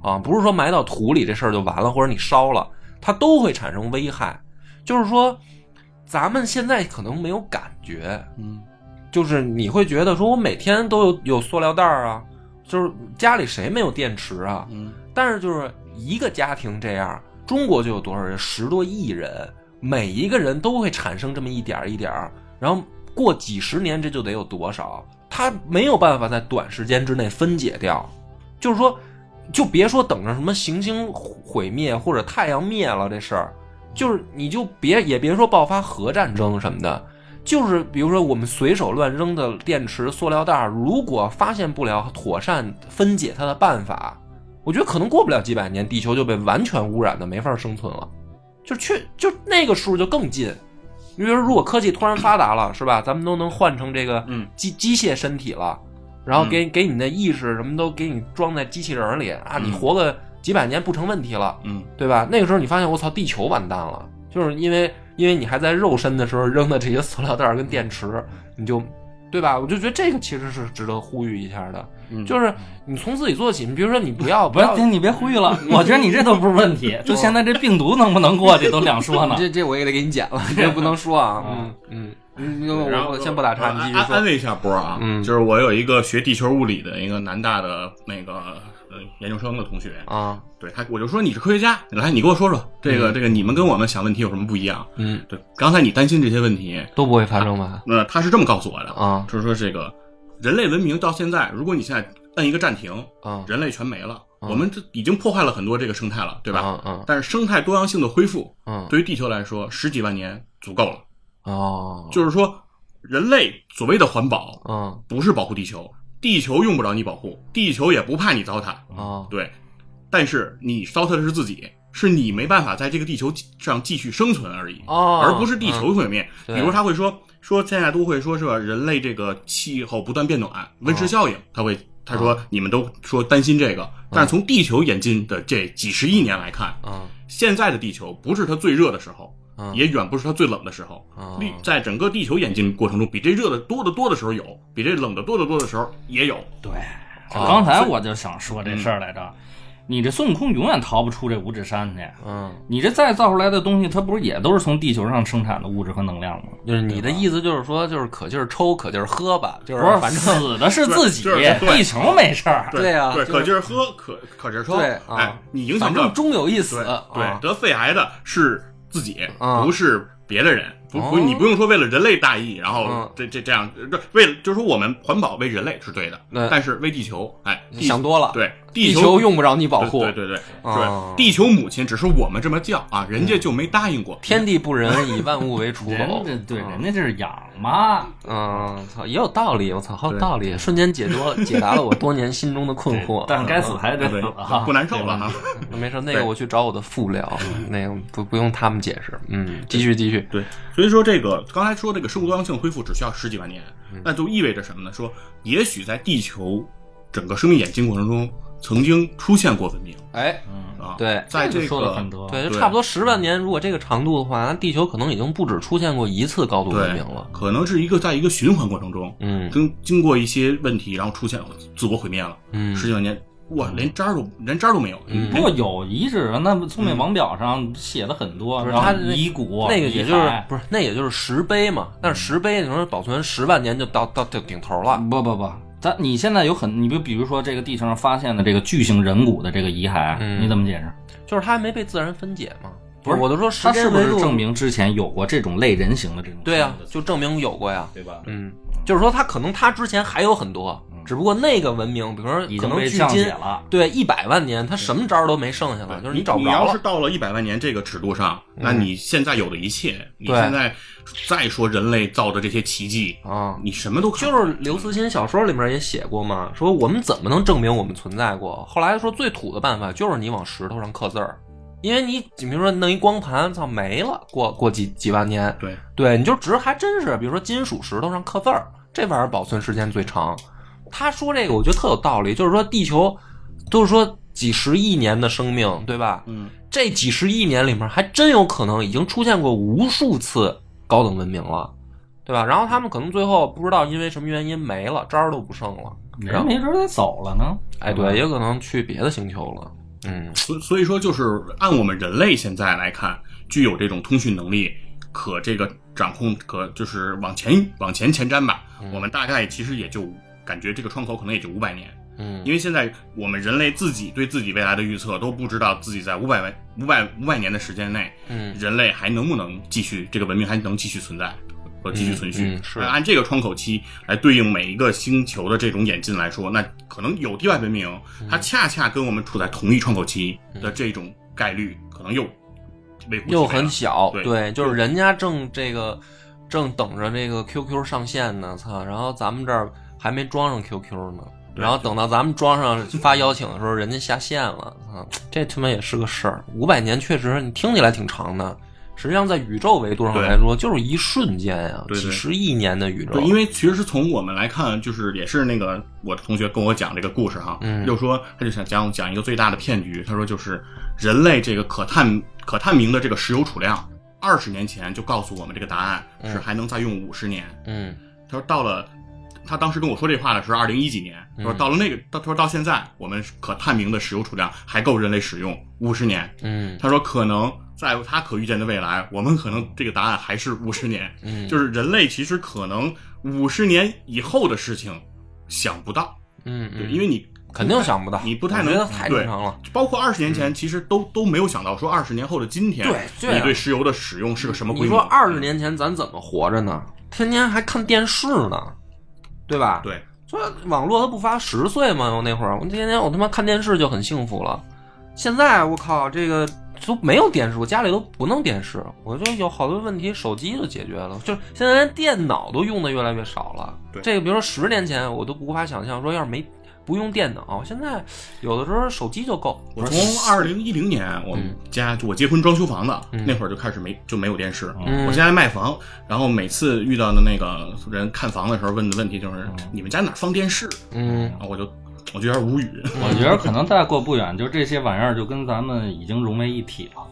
啊，不是说埋到土里这事儿就完了，或者你烧了，它都会产生危害。就是说，咱们现在可能没有感觉，嗯就是你会觉得说，我每天都有有塑料袋儿啊，就是家里谁没有电池啊？嗯但是就是一个家庭这样，中国就有多少人？十多亿人，每一个人都会产生这么一点儿一点儿，然后过几十年这就得有多少？它没有办法在短时间之内分解掉，就是说，就别说等着什么行星毁灭或者太阳灭了这事儿，就是你就别也别说爆发核战争什么的，就是比如说我们随手乱扔的电池、塑料袋儿，如果发现不了妥善分解它的办法，我觉得可能过不了几百年，地球就被完全污染的没法生存了。就去就那个数就更近。你比如说，如果科技突然发达了，是吧？咱们都能换成这个嗯机机械身体了，然后给给你的意识什么都给你装在机器人里啊，你活个几百年不成问题了。嗯对吧？那个时候你发现我操，地球完蛋了，就是因为因为你还在肉身的时候扔的这些塑料袋儿跟电池，你就对吧？我就觉得这个其实是值得呼吁一下的，嗯，就是你从自己做起。你比如说，你不要不要是，你别呼吁了，我觉得你这都不是问题。就现在这病毒能不能过去都两说呢。这这我也得给你剪了，这不能说啊。嗯嗯嗯，然后先不打岔，你继续说。安安慰一下波儿啊，嗯就是我有一个学地球物理的一个南大的那个呃研究生的同学，啊，对他我就说你是科学家，来你给我说说这个、嗯这个你们跟我们想问题有什么不一样？嗯，对，刚才你担心这些问题，都不会发生吧？那他是这么告诉我的，啊就是说这个人类文明到现在，如果你现在摁一个暂停，啊人类全没了，嗯我们这已经破坏了很多这个生态了，对吧？嗯嗯但是生态多样性的恢复，嗯对于地球来说，十几万年足够了。哦，就是说，人类所谓的环保，嗯。不是保护地球，地球用不着你保护，地球也不怕你糟蹋，哦。对。但是你糟蹋的是自己，是你没办法在这个地球上继续生存而已，哦。而不是地球毁灭。对比如他会说说现在都会说是吧，人类这个气候不断变暖，温室效应，他会他说你们都说担心这个，但是从地球演进的这几十亿年来看，嗯。现在的地球不是它最热的时候，嗯也远不是它最冷的时候。哦历在整个地球演进过程中，比这热的多得多的时候有，比这冷的多得多的时候也有。对，哦刚才我就想说这事儿来着。你这孙悟空永远逃不出这五指山去。嗯，你这再造出来的东西，它不是也都是从地球上生产的物质和能量吗？就是你的意思就是说，就是可劲儿抽，可劲儿喝吧，就是，反正死的是自己，地球没事儿。对，对啊可劲儿喝，可可劲儿抽，对啊哎，你影响终有一死对，得肺癌的是自己，啊。不是别的人。不不，哦。你不用说为了人类大义，然后嗯。这这这样，这为了就是说我们环保为人类是对的，对。但是为地球，哎，地想多了，对地球球用不着你保护，对对对 对，哦，地球母亲只是我们这么叫啊，人家就没答应过。天地不仁，以万物为刍狗。家对，嗯人家这是养嘛，嗯，操，也有道理，我操，好有道理，瞬间解脱解答了我多年心中的困惑。但是该死还是得死啊，不难受了哈。没事，那个我去找我的副聊，那个不不用他们解释。嗯，继续继续。对，所以说这个刚才说这个生物多样性恢复只需要十几万年，嗯那就意味着什么呢？说也许在地球整个生命演进过程中，曾经出现过文明哎，嗯，啊。对在这这个说的很多，对，就差不多十万年，如果这个长度的话，那地球可能已经不止出现过一次高度文明了。可能是一个在一个循环过程中，嗯经经过一些问题，然后出现自我毁灭了。嗯十几万年，哇，连渣儿都连渣儿都没有。嗯不过有遗址，那不聪明王表上写的很多，然后不是他遗骨那个也就是不是那也就是石碑嘛，但是石碑你说保存十万年就到到到顶头了。不不不，咱你现在有很，你比比如说这个地球上发现的这个巨型人骨的这个遗骸，嗯你怎么解释？就是它还没被自然分解嘛。不是我都说时它是不间维度是证明之前有过这种类人形的这种？对啊，就证明有过呀。对吧？嗯，就是说他可能他之前还有很多，只不过那个文明，比如说已可能距经被降解今了。对一百万年，他什么招儿都没剩下了，就是你找不着了你要是。到了一百万年这个尺度上，那你现在有的一切，你现在再说人类造的这些奇迹，啊，你什么都看就是刘慈欣小说里面也写过嘛，说我们怎么能证明我们存在过？后来说最土的办法就是你往石头上刻字儿，因为你你比如说弄一光盘，操没了，过过几几万年，对对，你就只还真是，比如说金属石头上刻字儿，这玩意儿保存时间最长。他说这个我觉得特有道理，就是说地球都是说几十亿年的生命，对吧？嗯，这几十亿年里面还真有可能已经出现过无数次高等文明了，对吧？然后他们可能最后不知道因为什么原因没了，渣儿都不剩了。然人后没准儿得走了呢。哎，对，也可能去别的星球了。嗯。所所以说就是按我们人类现在来看，具有这种通讯能力，可这个掌控，可就是往前往前前瞻吧。我们大概其实也就感觉这个窗口可能也就五百年，嗯。因为现在我们人类自己对自己未来的预测都不知道自己在五百万五百五百年的时间内，嗯。人类还能不能继续这个文明还能继续存在和继续存续。嗯嗯是按这个窗口期来对应每一个星球的这种演进来说，那可能有地外文明，嗯它恰恰跟我们处在同一窗口期的这种概率，可能又微乎又很小，对就是人家正这个正等着这个 QQ 上线呢，操，然后咱们这儿还没装上 QQ 呢。然后等到咱们装上发邀请的时候，人家下线了啊！这他妈也是个事儿。五百年确实，你听起来挺长的，实际上在宇宙维度上来说，就是一瞬间呀，几十亿年的宇宙。对，因为其实是从我们来看，就是也是那个我的同学跟我讲这个故事哈，嗯。就说他就想讲讲一个最大的骗局，他说就是人类这个可探可探明的这个石油储量，二十年前就告诉我们这个答案是还能再用五十年，嗯。他说到了。他当时跟我说这话的时候，二零一几年，他说到了那个，到他说到现在，我们可探明的石油储量还够人类使用五十年。嗯。他说可能在他可预见的未来，我们可能这个答案还是五十年。嗯就是人类其实可能五十年以后的事情想不到，嗯，对，嗯因为你肯定想不到，你不太能觉得太正常了。包括二十年前，其实都都没有想到说二十年后的今天，你对石油的使用是个什么规模？你说二十年前咱怎么活着呢？天天还看电视呢，对吧？对，说网络它不发十岁吗？我那会儿我天天我他妈看电视就很幸福了。现在我靠，这个都没有电视，我家里都不弄电视，我就有好多问题手机就解决了。就是现在连电脑都用的越来越少了。对这个，比如说十年前我都无法想象，说要是没不用电脑，现在有的时候手机就够。我从二零一零年我们家就我结婚装修房子、那会儿就开始没就没有电视。嗯我现在卖房，然后每次遇到的那个人看房的时候问的问题就是：你们家哪放电视？嗯我就我就有点无语。我觉得可能再过不远，就这些玩意儿就跟咱们已经融为一体了。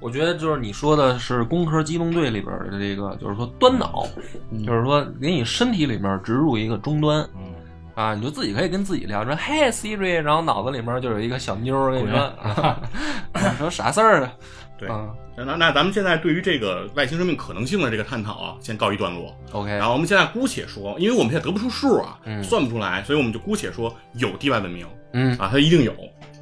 我觉得就是你说的是《工科机动队》里边的这个，就是说端脑，就是说给你身体里面植入一个终端。嗯，啊，你就自己可以跟自己聊，说嘿 Siri，然后脑子里面就有一个小妞儿跟你说，啊 说啥事儿啊？对，啊。那那咱们现在对于这个外星生命可能性的这个探讨啊，先告一段落。，OK，然后我们现在姑且说，因为我们现在得不出数啊，嗯算不出来，所以我们就姑且说有地外文明嗯，啊，它一定有。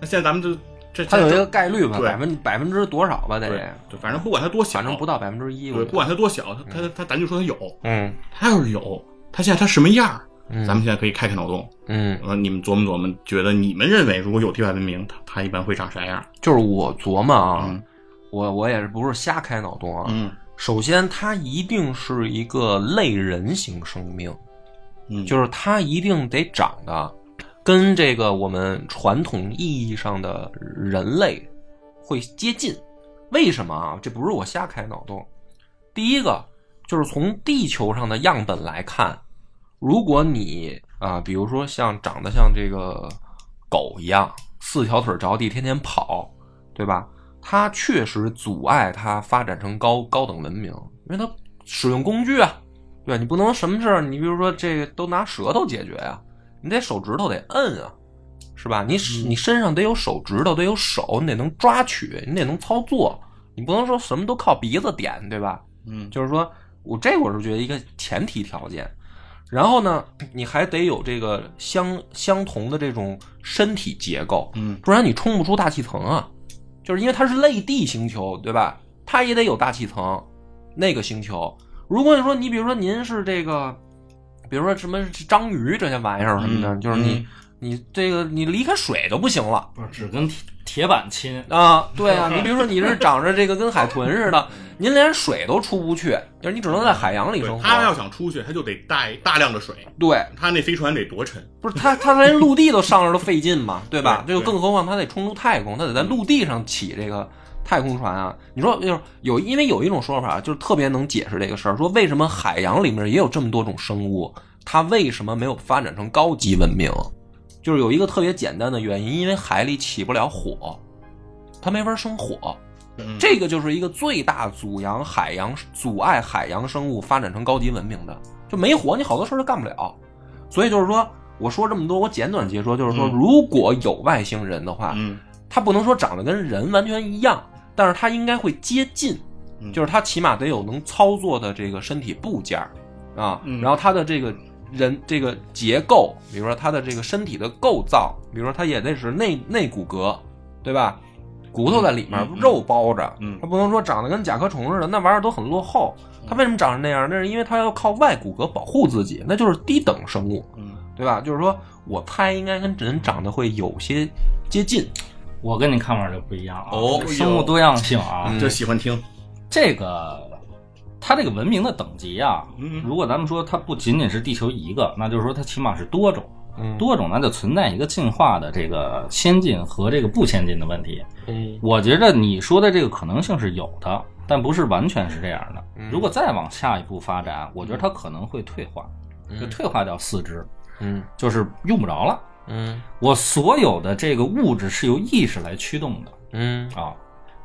那现在咱们就这它有一这个概率吧，百分百分之多少吧，得对。得，对，反正不管它多小，反正不到百分之一，我对，不管它多小，它它它，咱就说它有。嗯。它要是有，它现在它什么样咱们现在可以开开脑洞，嗯，呃，你们琢磨琢磨，觉得你们认为如果有地外文明，它它一般会长啥样？就是我琢磨啊嗯，我我也是不是瞎开脑洞啊，嗯首先它一定是一个类人型生命，嗯，就是它一定得长得跟这个我们传统意义上的人类会接近。为什么啊？这不是我瞎开脑洞。第一个就是从地球上的样本来看，如果你啊、比如说像长得像这个狗一样，四条腿着地，天天跑，对吧？它确实阻碍它发展成高高等文明，因为它使用工具啊，对吧？你不能什么事儿，你比如说这个都拿舌头解决呀、你得手指头得摁啊，是吧？你你身上得有手指头，得有手，你得能抓取，你得能操作，你不能说什么都靠鼻子点，对吧？嗯就是说我这我是觉得一个前提条件。然后呢，你还得有这个相相同的这种身体结构，嗯不然你冲不出大气层啊。就是因为它是类地星球，对吧？它也得有大气层。那个星球，如果你说你比如说您是这个，比如说什么章鱼这些玩意儿什么的，嗯就是你、嗯你这个你离开水都不行了。不是只跟铁铁板亲，啊，对啊，你比如说你是长着这个跟海豚似的，您连水都出不去，就是你只能在海洋里生活。对它要想出去，他就得带大量的水，对，他那飞船得多沉？不是他，他连陆地都上着都费劲嘛，对吧？对这个更何况他得冲出太空，他得在陆地上起这个太空船啊。你说就是有，因为有一种说法就是特别能解释这个事儿，说为什么海洋里面也有这么多种生物，它为什么没有发展成高级文明？就是有一个特别简单的原因，因为海里起不了火，它没法生火。嗯这个就是一个最大阻扬海洋、阻碍海洋生物发展成高级文明的，就没火，你好多事儿都干不了。所以就是说，我说这么多，我简短截说，就是说，嗯如果有外星人的话，嗯他不能说长得跟人完全一样，但是他应该会接近，嗯就是他起码得有能操作的这个身体部件儿啊，嗯然后他的这个人这个结构，比如说他的这个身体的构造，比如说他也得是内内骨骼，对吧？骨头在里面，肉包着，嗯他不能说长得跟甲壳虫似的，那玩意儿都很落后。他为什么长成那样？那是因为他要靠外骨骼保护自己，那就是低等生物，嗯对吧？就是说我猜应该跟人长得会有些接近。我跟你看法就不一样啊。哦生物多样性啊，嗯就喜欢听。这个它这个文明的等级啊，嗯如果咱们说它不仅仅是地球一个，那就是说它起码是多种，嗯多种那就存在一个进化的这个先进和这个不先进的问题。嗯我觉得你说的这个可能性是有的，但不是完全是这样的。嗯如果再往下一步发展，我觉得它可能会退化，就退化掉四肢，嗯就是用不着了。嗯我所有的这个物质是由意识来驱动的嗯，啊，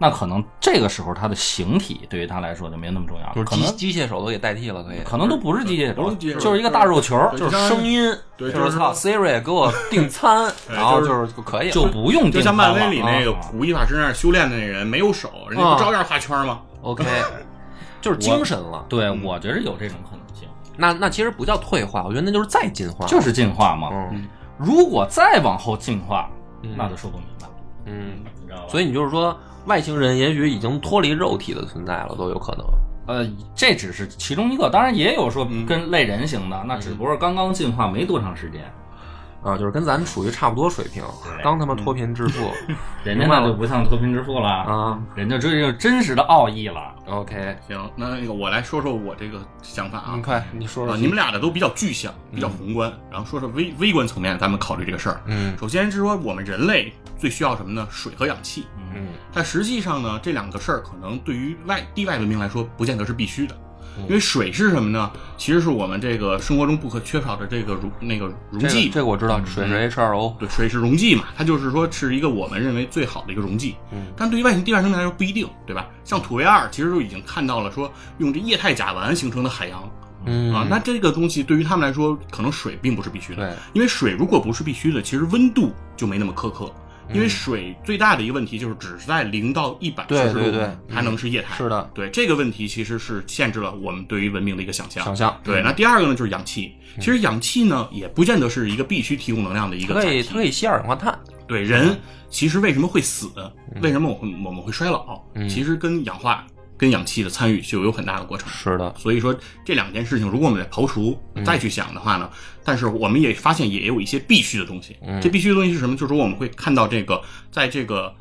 那可能这个时候它的形体对于它来说就没那么重要了，就是可能机机械手都给代替了，可以。可能都不是机械手就是一个大肉球，就是声音，对就是就是操 Siri 给我订餐，然后就就是就可以了，就不用就像漫威里那个啊古一法师那样修炼的那人没有手，人家啊不照样画圈吗？OK，就是精神了。对，嗯我觉得有这种可能性，那那其实不叫退化，我觉得那就是再进化。就是进化嘛。嗯如果再往后进化，嗯那就说不明白了，嗯，你知道吧？所以你就是说，外星人也许已经脱离肉体的存在了，都有可能。呃，这只是其中一个，当然也有说嗯跟类人型的，那只不过刚刚进化没多长时间。啊，就是跟咱们处于差不多水平，对刚他妈脱贫致富人家那就不像脱贫致富了，啊。人家追求真实的奥义了。OK，行，那那个我来说说我这个想法啊你。快你说说啊，你们俩的都比较具象，比较宏观，然后说说微微观层面，咱们考虑这个事儿。嗯首先是说我们人类最需要什么呢？水和氧气。嗯但实际上呢，这两个事儿可能对于外地外文明来说，不见得是必须的。因为水是什么呢？其实是我们这个生活中不可缺少的这个溶那个溶这剂。个这个我知道，水是 H2O。对，水是溶剂嘛，它就是说是一个我们认为最好的一个溶剂。嗯，但对于外星地外生命来说不一定，对吧？像土卫二其实就已经看到了说用这液态甲烷形成的海洋。嗯啊，那这个东西对于他们来说，可能水并不是必须的。对，因为水如果不是必须的，其实温度就没那么苛刻。因为嗯水最大的一个问题就是只是在零到一百摄氏度对对对才能是液态。是的，对这个问题其实是限制了我们对于文明的一个想象。想象对，那第二个呢就是氧气。其实氧气呢也不见得是一个必须提供能量的一个载体它可以它。可以吸二氧化碳。对人其实为什么会死？为什么我会我们会衰老？嗯其实跟氧化、跟氧气的参与就有很大的过程。是的，所以说这两件事情，如果我们在刨除再去想的话呢，但是我们也发现也有一些必须的东西。这必须的东西是什么？就是说我们会看到这个在这个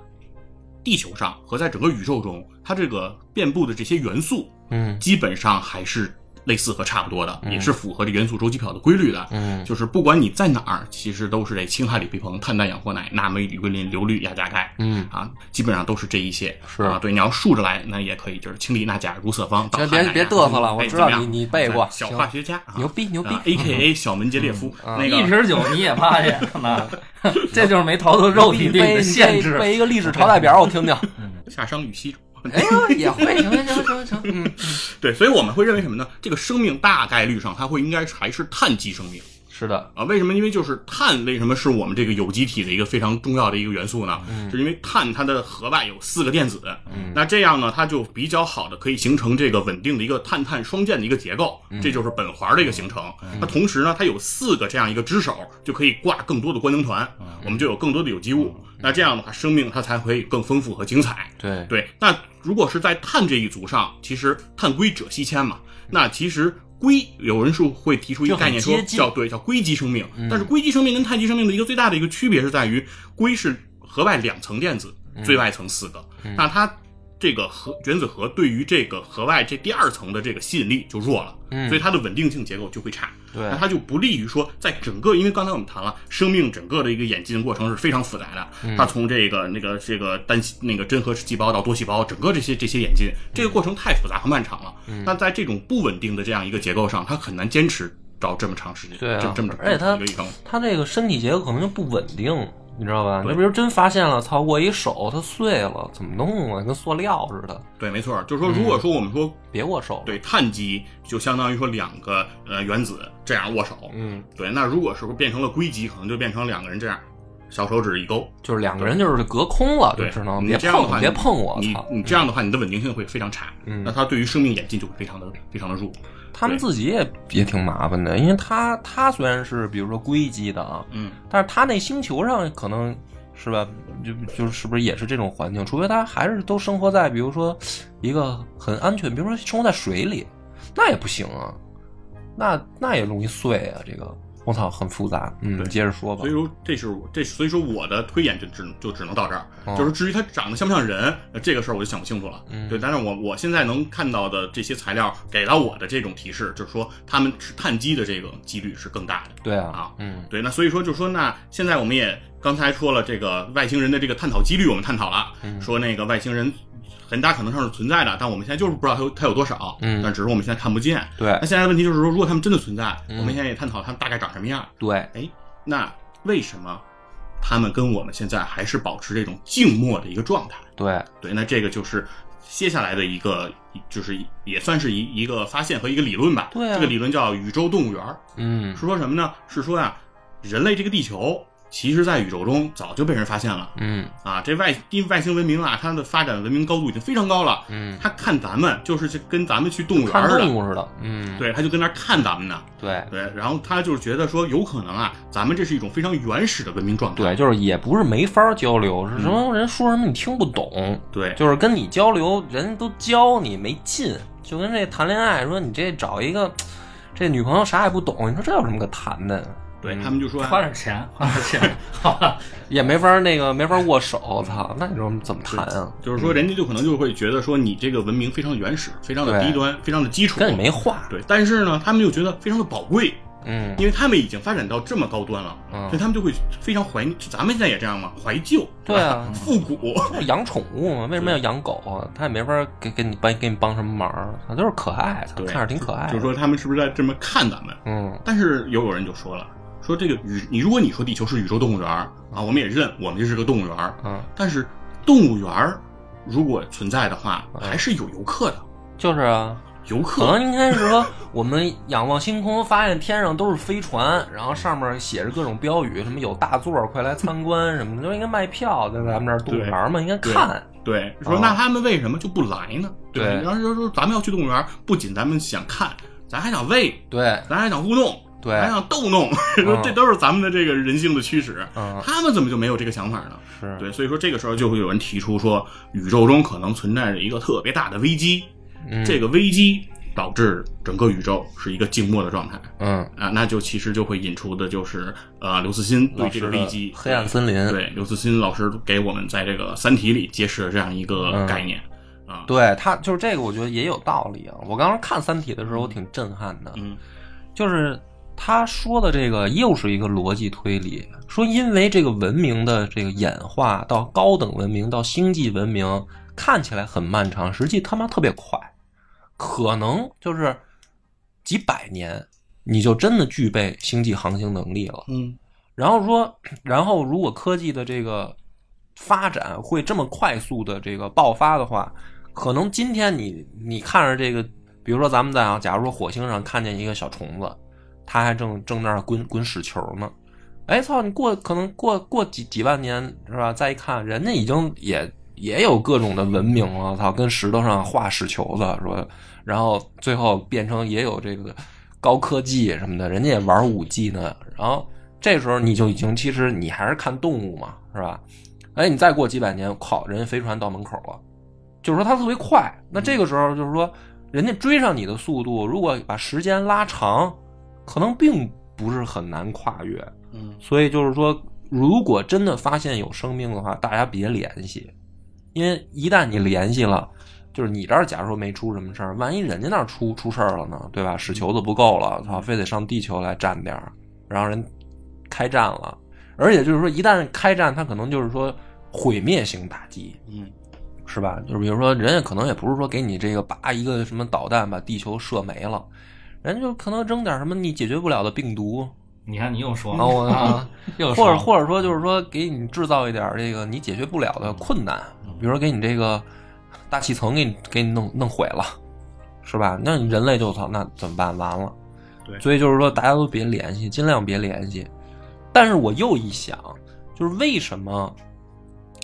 地球上和在整个宇宙中，它这个遍布的这些元素，嗯基本上还是类似和差不多的，也是符合这元素周期表的规律的。嗯就是不管你在哪儿，其实都是这氢、氦、锂、铍、硼、碳、氮、氧、氟、氖、钠、镁、铝、硅、磷、硫、氯、氩、钾、钙。嗯，啊，基本上都是这一些。是啊，对，你要竖着来，那也可以，就是氢、锂、钠、钾、如、铯、芳。别别别嘚瑟了我知道你你背过小化学家，啊牛逼牛逼啊！A K A 小门捷列夫，那个一瓶酒你也发现了，这就是没逃脱肉体对你的限制。背一个历史朝代表，我听听。夏商与西周。哎呦，也会，行行行行行，嗯，对，所以我们会认为什么呢？这个生命大概率上它会应该还是碳基生命。是的，啊，为什么？因为就是碳，为什么是我们这个有机体的一个非常重要的一个元素呢？是因为碳它的核外有四个电子，那这样呢，它就比较好的可以形成这个稳定的一个碳碳双键的一个结构，这就是苯环的一个形成。那同时呢，它有四个这样一个支手，就可以挂更多的官能团，我们就有更多的有机物。那这样的话，生命它才会更丰富和精彩。对对，那如果是在碳这一族上，其实碳硅锗烯铅嘛，那其实硅有人是会提出一个概念说叫对叫硅基生命，但是硅基生命跟碳基生命的一个最大的一个区别是在于硅是核外两层电子，最外层四个，那它。这个核原子核对于这个核外这第二层的这个吸引力就弱了，所以它的稳定性结构就会差。对那它就不利于说在整个，因为刚才我们谈了，生命整个的一个演进过程是非常复杂的。它从这个那个这个单细那个真核细胞到多细胞，整个这些这些演进，这个过程太复杂和漫长了。那在这种不稳定的这样一个结构上，它很难坚持到这么长时间。对啊这这么而且它它这个身体结构可能就不稳定，你知道吧？对你比如真发现了，操，我一手它碎了，怎么弄啊？跟塑料似的，对，没错，就是说，如果说我们说别握手。对碳基，就相当于说两个呃原子这样握手。嗯，对，那如果是变成了硅基，可能就变成两个人这样，小手指一勾。就是两个人就是隔空了，就对，只能别碰别碰我，你操！你这样的话，你的稳定性会非常差。嗯那它对于生命演进就会非常的非常的弱。他们自己也也挺麻烦的，因为他他虽然是比如说硅基的啊，嗯，但是他那星球上可能是吧，就就是是不是也是这种环境？除非他还是都生活在比如说一个很安全，比如说生活在水里，那也不行啊，那那也容易碎啊，这个我操，很复杂。嗯，对接着说吧所以。说这是我这所以说我的推演就只就只能到这儿。哦就是至于它长得像不像人，呃这个事儿我就想不清楚了。嗯对，但是我我现在能看到的这些材料给到我的这种提示，就是说他们是碳基的这个几率是更大的。对啊啊，嗯对，那所以说就说那现在我们也刚才说了这个外星人的这个探讨几率，我们探讨了，嗯说那个外星人很大可能上是存在的，但我们现在就是不知道它有它有多少，嗯但只是我们现在看不见。对那现在问题就是说，如果他们真的存在，嗯我们现在也探讨他们大概长什么样。对，哎，那为什么他们跟我们现在还是保持这种静默的一个状态？对，对，那这个就是接下来的一个，就是也算是一一个发现和一个理论吧。对啊这个理论叫宇宙动物园儿，嗯是说什么呢？是说呀、人类这个地球，其实在宇宙中早就被人发现了。嗯啊，这外地外星文明啊，它的发展文明高度已经非常高了。嗯，他看咱们就是去跟咱们去动物园儿似的，动物似的。嗯，对，他就跟那儿看咱们呢。对对，然后他就是觉得说，有可能啊，咱们这是一种非常原始的文明状态。对，就是也不是没法交流，是什么人说什么你听不懂，对，就是跟你交流，人都教你没劲，就跟这谈恋爱说你这找一个这女朋友啥也不懂，你说这有什么可谈的？对他们就说花点钱，花点钱，好吧？也没法那个没法握手，操，那你说怎么谈啊？就是说人家就可能就会觉得说你这个文明非常原始，非常的低端，非常的基础，跟你没话。对，但是呢，他们又觉得非常的宝贵，嗯因为他们已经发展到这么高端了，嗯所以他们就会非常怀念。咱们现在也这样嘛，怀旧，对啊复古，养宠物嘛，为什么要养狗啊？他也没法给给你帮给你帮什么忙，他就是可爱，看着挺可爱的。就是说他们是不是在这么看咱们？嗯但是有有人就说了，说这个宇，你如果你说地球是宇宙动物园儿啊，我们也认我们就是个动物园儿，嗯，但是动物园儿如果存在的话，嗯还是有游客的，就是啊，游客可能应该是说，我们仰望星空，发现天上都是飞船，然后上面写着各种标语，什么有大座，快来参观什么的，就应该卖票，在咱们这儿动物园嘛，应该看。对说哦那他们为什么就不来呢？对然后就说咱们要去动物园儿，不仅咱们想看，咱还想喂，对咱还想互动。对。还想逗弄，说这都是咱们的这个人性的驱使。嗯。他们怎么就没有这个想法呢？是。对，所以说这个时候就会有人提出说，宇宙中可能存在着一个特别大的危机，嗯。这个危机导致整个宇宙是一个静默的状态嗯，啊，那就其实就会引出的就是呃刘慈欣对这个危机黑暗森林，对刘慈欣老师给我们在这个《三体》里揭示了这样一个嗯。概念、啊，对他就是这个，我觉得也有道理啊。我刚刚看《三体》的时候，我挺震撼的，嗯。就是他说的这个又是一个逻辑推理，说因为这个文明的这个演化到高等文明到星际文明看起来很漫长，实际他妈特别快，可能就是几百年你就真的具备星际航行能力了。嗯。然后说，然后如果科技的这个发展会这么快速的这个爆发的话，可能今天你你看着这个，比如说咱们在啊，假如说火星上看见一个小虫子，他还正正那儿滚滚屎球呢，哎操，你过可能过过几几万年是吧？再一看，人家已经也也有各种的文明了，操，跟石头上画屎球子说，然后最后变成也有这个高科技什么的，人家也玩五 G 呢，然后。这时候你就已经，其实你还是看动物嘛，是吧？哎，你再过几百年，靠，人家飞船到门口了，就是说它特别快。那这个时候就是说，人家追上你的速度，如果把时间拉长，可能并不是很难跨越。嗯所以就是说，如果真的发现有生命的话，大家别联系，因为一旦你联系了，就是你这儿假如说没出什么事儿，万一人家那儿出出事儿了呢，对吧？屎球子不够了，操，非得上地球来占点儿，然后人开战了，而且就是说，一旦开战，他可能就是说毁灭性打击，嗯是吧？就是比如说，人家可能也不是说给你这个叭一个什么导弹把地球射没了，人家就可能扔点什么你解决不了的病毒，你看你又说然后我啊，又或者或者说就是说给你制造一点这个你解决不了的困难，比如说给你这个大气层给你给你弄弄毁了，是吧？那你人类就操，那怎么办？完了。对所以就是说大家都别联系，尽量别联系。但是我又一想，就是为什么？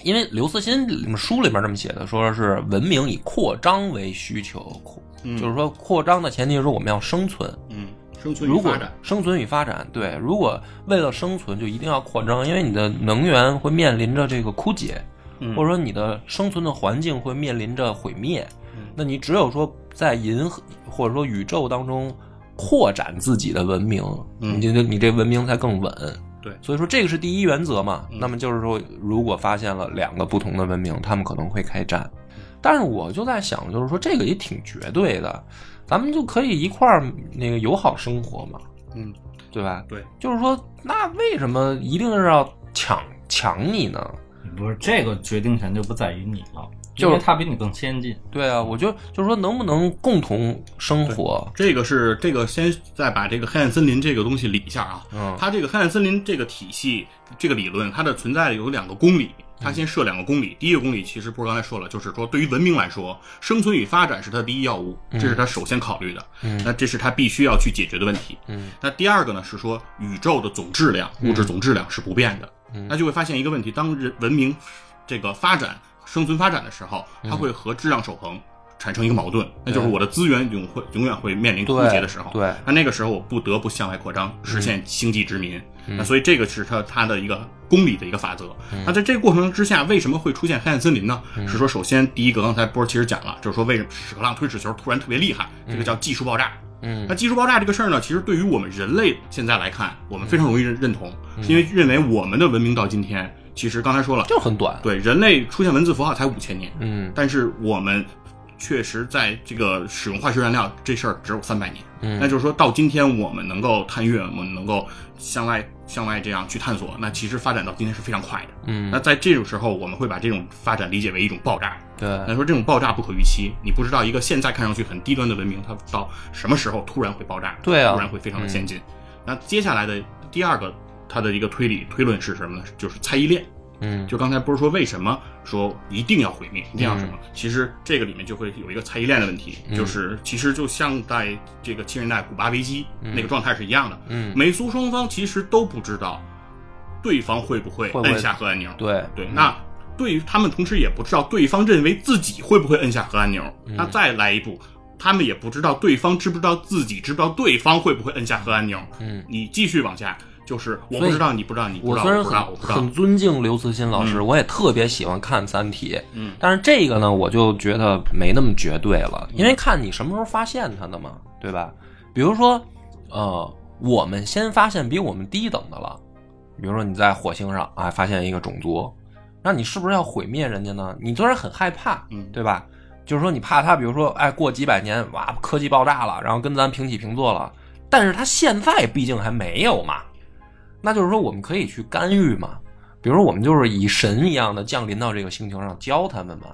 因为刘慈欣书里面这么写的，说是文明以扩张为需求，扩嗯。就是说扩张的前提是说我们要生存，嗯，生存与发展，生存与发展，对，如果为了生存就一定要扩张，因为你的能源会面临着这个枯竭，嗯。或者说你的生存的环境会面临着毁灭，嗯。那你只有说在银河或者说宇宙当中扩展自己的文明，嗯。你这你这文明才更稳。对。所以说这个是第一原则嘛。嗯。那么就是说，如果发现了两个不同的文明，他们可能会开战。但是我就在想，就是说这个也挺绝对的，咱们就可以一块儿那个友好生活嘛，嗯对吧？对，就是说，那为什么一定是要抢抢你呢？不是这个决定权就不在于你了，就是因为他比你更先进。对啊，我就就是说，能不能共同生活？这个是这个先再把这个黑暗森林这个东西理一下啊。嗯它这个黑暗森林这个体系这个理论，它的存在有两个公理。它先设两个公理，第一个公理其实不是刚才说了，就是说对于文明来说，生存与发展是它的第一要务，这是他首先考虑的。嗯。那这是他必须要去解决的问题。嗯。那第二个呢是说宇宙的总质量，物质总质量是不变的。嗯。那就会发现一个问题：当人文明这个发展、生存发展的时候，它会和质量守恒产生一个矛盾，那就是我的资源永会永远会面临枯竭的时候。对对那那个时候我不得不向外扩张，实现星际殖民。嗯那所以这个是它它的一个公理的一个法则。那在这个过程之下，为什么会出现黑暗森林呢？嗯是说，首先第一个，刚才波儿其实讲了，就是说为什么屎壳郎推屎球突然特别厉害，这个叫技术爆炸。嗯那技术爆炸这个事儿呢，其实对于我们人类现在来看，我们非常容易认认同，是因为认为我们的文明到今天，其实刚才说了，就很短。对人类出现文字符号才五千年，嗯但是我们确实在这个使用化学燃料这事儿只有三百年。嗯那就是说到今天我们能够探月，我们能够向外向外这样去探索，那其实发展到今天是非常快的。嗯那在这种时候，我们会把这种发展理解为一种爆炸。对那说这种爆炸不可预期，你不知道一个现在看上去很低端的文明，它到什么时候突然会爆炸，对啊突然会非常的先进。那接下来的第二个，它的一个推理推论是什么呢？就是猜疑链。嗯就刚才不是说为什么说一定要毁灭，一定要什么？其实这个里面就会有一个猜疑链的问题，嗯就是其实就像在这个七十年代古巴危机、那个状态是一样的。嗯美苏双方其实都不知道对方会不会会不会摁下核按钮。对对，那对于他们同时也不知道对方认为自己会不会按下核按钮。嗯那再来一步，他们也不知道对方知不知道自己知不知道对方会不会摁下核按钮。嗯，你继续往下，就是我不知道，你不知道，你不知道，我虽然我不知道，我不知道很。尊敬刘慈欣老师，嗯我也特别喜欢看《三体》，嗯但是这个呢，我就觉得没那么绝对了，因为看你什么时候发现它的嘛，对吧？比如说，呃，我们先发现比我们低等的了，比如说你在火星上啊发现一个种族，那你是不是要毁灭人家呢？你虽然很害怕，嗯对吧？就是说你怕他，比如说，哎，过几百年，哇，科技爆炸了，然后跟咱平起平坐了，但是他现在毕竟还没有嘛，那就是说我们可以去干预嘛，比如说我们就是以神一样的降临到这个星球上教他们嘛，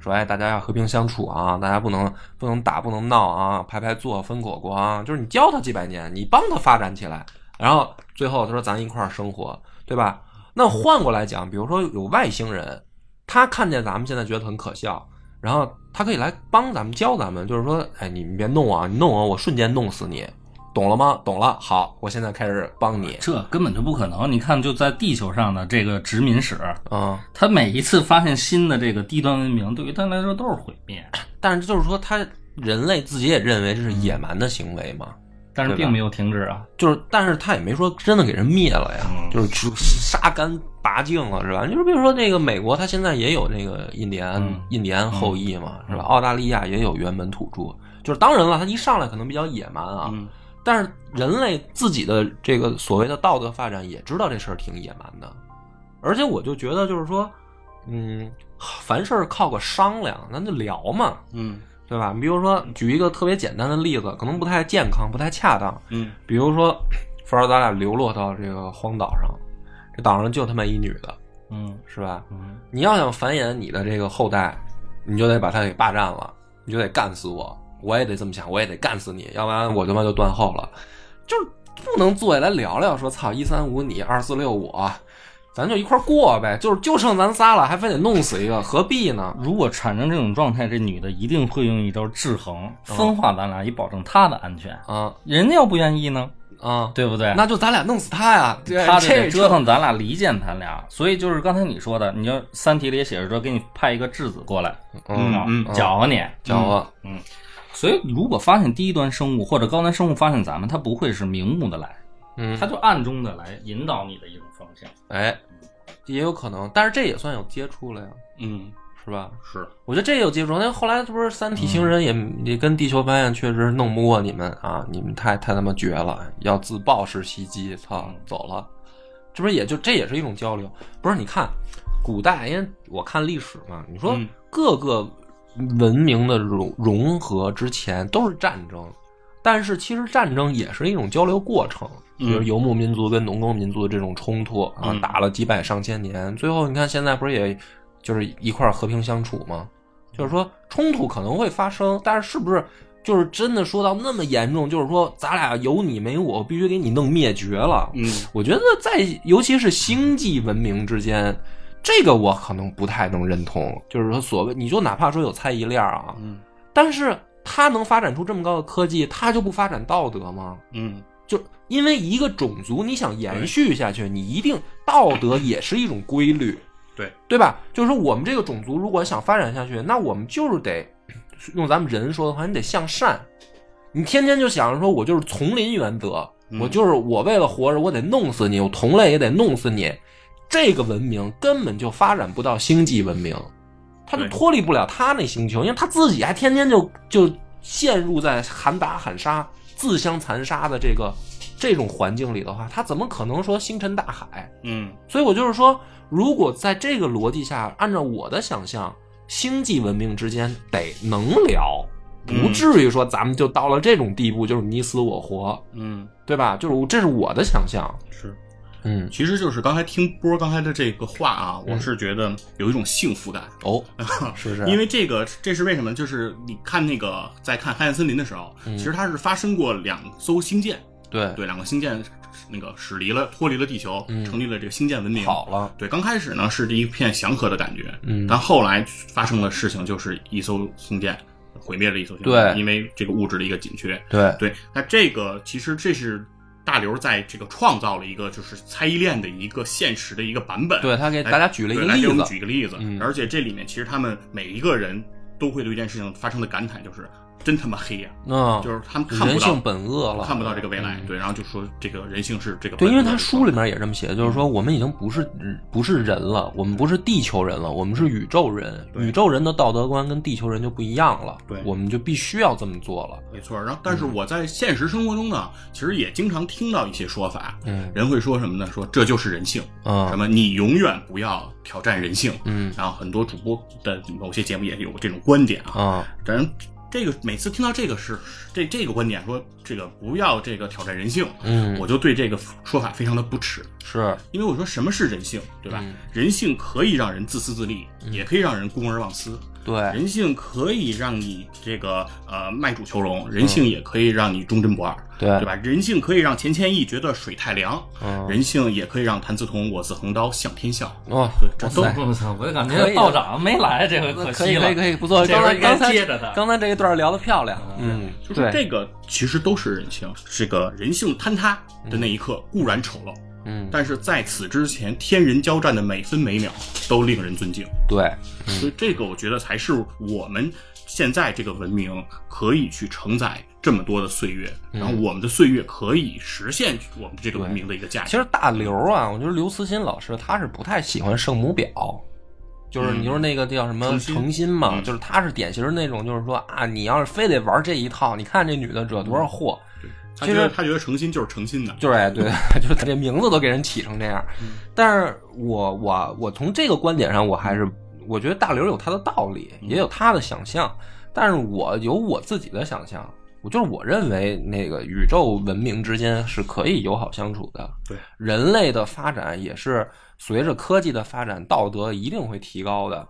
说哎大家要和平相处啊，大家不能不能打不能闹啊，排排坐分果果啊，就是你教他几百年，你帮他发展起来，然后最后他说咱一块儿生活，对吧？那换过来讲，比如说有外星人，他看见咱们现在觉得很可笑，然后他可以来帮咱们教咱们，就是说，哎，你们别弄啊，你弄我，我瞬间弄死你，懂了吗？懂了，好，我现在开始帮你，这根本就不可能。你看，就在地球上的这个殖民史，嗯。他每一次发现新的这个低端文明，对于他来说都是毁灭，但是就是说，他人类自己也认为这是野蛮的行为嘛，但是并没有停止啊。就是，但是他也没说真的给人灭了呀，嗯就是只杀干拔净了，是吧？就是比如说那个美国，他现在也有那个印第安、嗯印第安后裔嘛，是吧？澳大利亚也有原本土著，就是当然了，他一上来可能比较野蛮啊，嗯但是人类自己的这个所谓的道德发展也知道这事儿挺野蛮的，而且我就觉得就是说，嗯，凡事靠个商量，咱就聊嘛，嗯对吧？你比如说，举一个特别简单的例子，可能不太健康、不太恰当。嗯比如说，说咱俩流落到这个荒岛上，这岛上就他妈一女的，嗯是吧？嗯你要想繁衍你的这个后代，你就得把她给霸占了，你就得干死我，我也得这么想，我也得干死你，要不然我他妈就断后了。就是不能坐下来聊聊，说操一三五你，二四六我，咱就一块儿过呗，就是就剩咱仨了，还非得弄死一个，何必呢？如果产生这种状态，这女的一定会用一招制衡，分化咱俩，以保证她的安全。啊人家要不愿意呢，啊，对不对？那就咱俩弄死他呀！对他这得折腾咱俩，离间咱俩。所以就是刚才你说的，你要《三体》里也写着说，给你派一个质子过来，嗯搅和你。搅和，所以如果发现低端生物或者高端生物发现咱们，它不会是明目的来，嗯它，就暗中的来引导你的一种方向。哎，也有可能，但是这也算有接触了呀，嗯，是吧？是，我觉得这也有接触，那后来这不是三体星人也、也跟地球发现确实弄不过你们啊，你们太太他妈绝了，要自爆式袭击，操，走了，这不是也就这也是一种交流？不是？你看古代，因为我看历史嘛，你说嗯各个文明的融融合之前都是战争，但是其实战争也是一种交流过程，比如嗯游牧民族跟农耕民族的这种冲突啊，嗯打了几百上千年，最后你看现在不是也就是一块和平相处吗？就是说冲突可能会发生，但是是不是就是真的说到那么严重？就是说咱俩有你没我，我必须给你弄灭绝了。嗯我觉得在尤其是星际文明之间，这个我可能不太能认同。就是说，所谓你就哪怕说有猜疑链儿啊，嗯但是他能发展出这么高的科技，他就不发展道德吗？嗯就因为一个种族你想延续下去，你一定道德也是一种规律，对对吧？就是说我们这个种族如果想发展下去，那我们就是得用咱们人说的话，你得向善。你天天就想着说我就是丛林原则，嗯我就是我为了活着，我得弄死你，我同类也得弄死你。这个文明根本就发展不到星际文明，他就脱离不了他那星球，因为他自己还天天就就陷入在喊打喊杀，自相残杀的这个这种环境里的话，他怎么可能说星辰大海？嗯所以我就是说，如果在这个逻辑下，按照我的想象，星际文明之间得能聊，不嗯至于说咱们就到了这种地步，就是你死我活，嗯，对吧？就是我这是我的想象。是。嗯，其实就是刚才听波刚才的这个话啊，我是觉得有一种幸福感，哦，是不是？因为这个这是为什么？就是你看那个在看《黑暗森林》的时候，嗯。其实它是发生过两艘星舰，对。对，两个星舰那个驶离了脱离了地球，嗯。成立了这个星舰文明。好了，对，刚开始呢是一片祥和的感觉，嗯。但后来发生的事情就是一艘星舰毁灭了一艘星舰，对。因为这个物质的一个紧缺。对，对，那这个其实这是大刘在这个创造了一个就是猜疑链的一个现实的一个版本。对他给来大家举了一个对来给我们例子，举一个例子，嗯。而且这里面其实他们每一个人都会对一件事情发生的感慨，就是真他妈黑呀、嗯，就是他们看不到人性本恶了，看不到这个未来，嗯。对，然后就说这个人性是这个对，因为他书里面也这么写，就是说我们已经不是不是人了，我们不是地球人了，我们是宇宙人。宇宙人的道德观跟地球人就不一样了，对。我们就必须要这么做了。没错。然后，但是我在现实生活中呢，其实也经常听到一些说法，嗯。人会说什么呢？说这就是人性，嗯。什么你永远不要挑战人性，嗯。然后很多主播的某些节目也有这种观点啊，啊，当然，这个每次听到这个是这这个观点说这个不要这个挑战人性，嗯。我就对这个说法非常的不耻，是。因为我说什么是人性，对吧？嗯。人性可以让人自私自利，也可以让人公而忘私。对，人性可以让你这个呃卖主求荣，人性也可以让你忠贞不二，对对吧？人性可以让钱谦益觉得水太凉，嗯人性也可以让谭嗣同我自横刀向天笑。哇，对，这都我操！我就感觉道长没来，这回可惜了。可以可以，不错。这刚才回刚才接着他刚才这一段聊的漂亮，嗯，就是对，这个其实都是人性，这个人性坍塌的那一刻固然丑陋，嗯，但是在此之前，天人交战的每分每秒都令人尊敬。对，所以这个我觉得才是我们现在这个文明可以去承载这么多的岁月，嗯。然后我们的岁月可以实现我们这个文明的一个价值。其实大刘啊，我觉得刘慈欣老师他是不太喜欢圣母婊，就是嗯。你说那个叫什么诚心嘛，嗯。就是他是典型的那种，就是说啊，你要是非得玩这一套，你看这女的惹多少祸，他觉得他觉得诚心就是诚心的，就是哎对，就是他这名字都给人起成这样。但是我我我从这个观点上，我还是我觉得大刘有他的道理，也有他的想象，但是我有我自己的想象。我就是我认为那个宇宙文明之间是可以友好相处的，对人类的发展也是随着科技的发展，道德一定会提高的，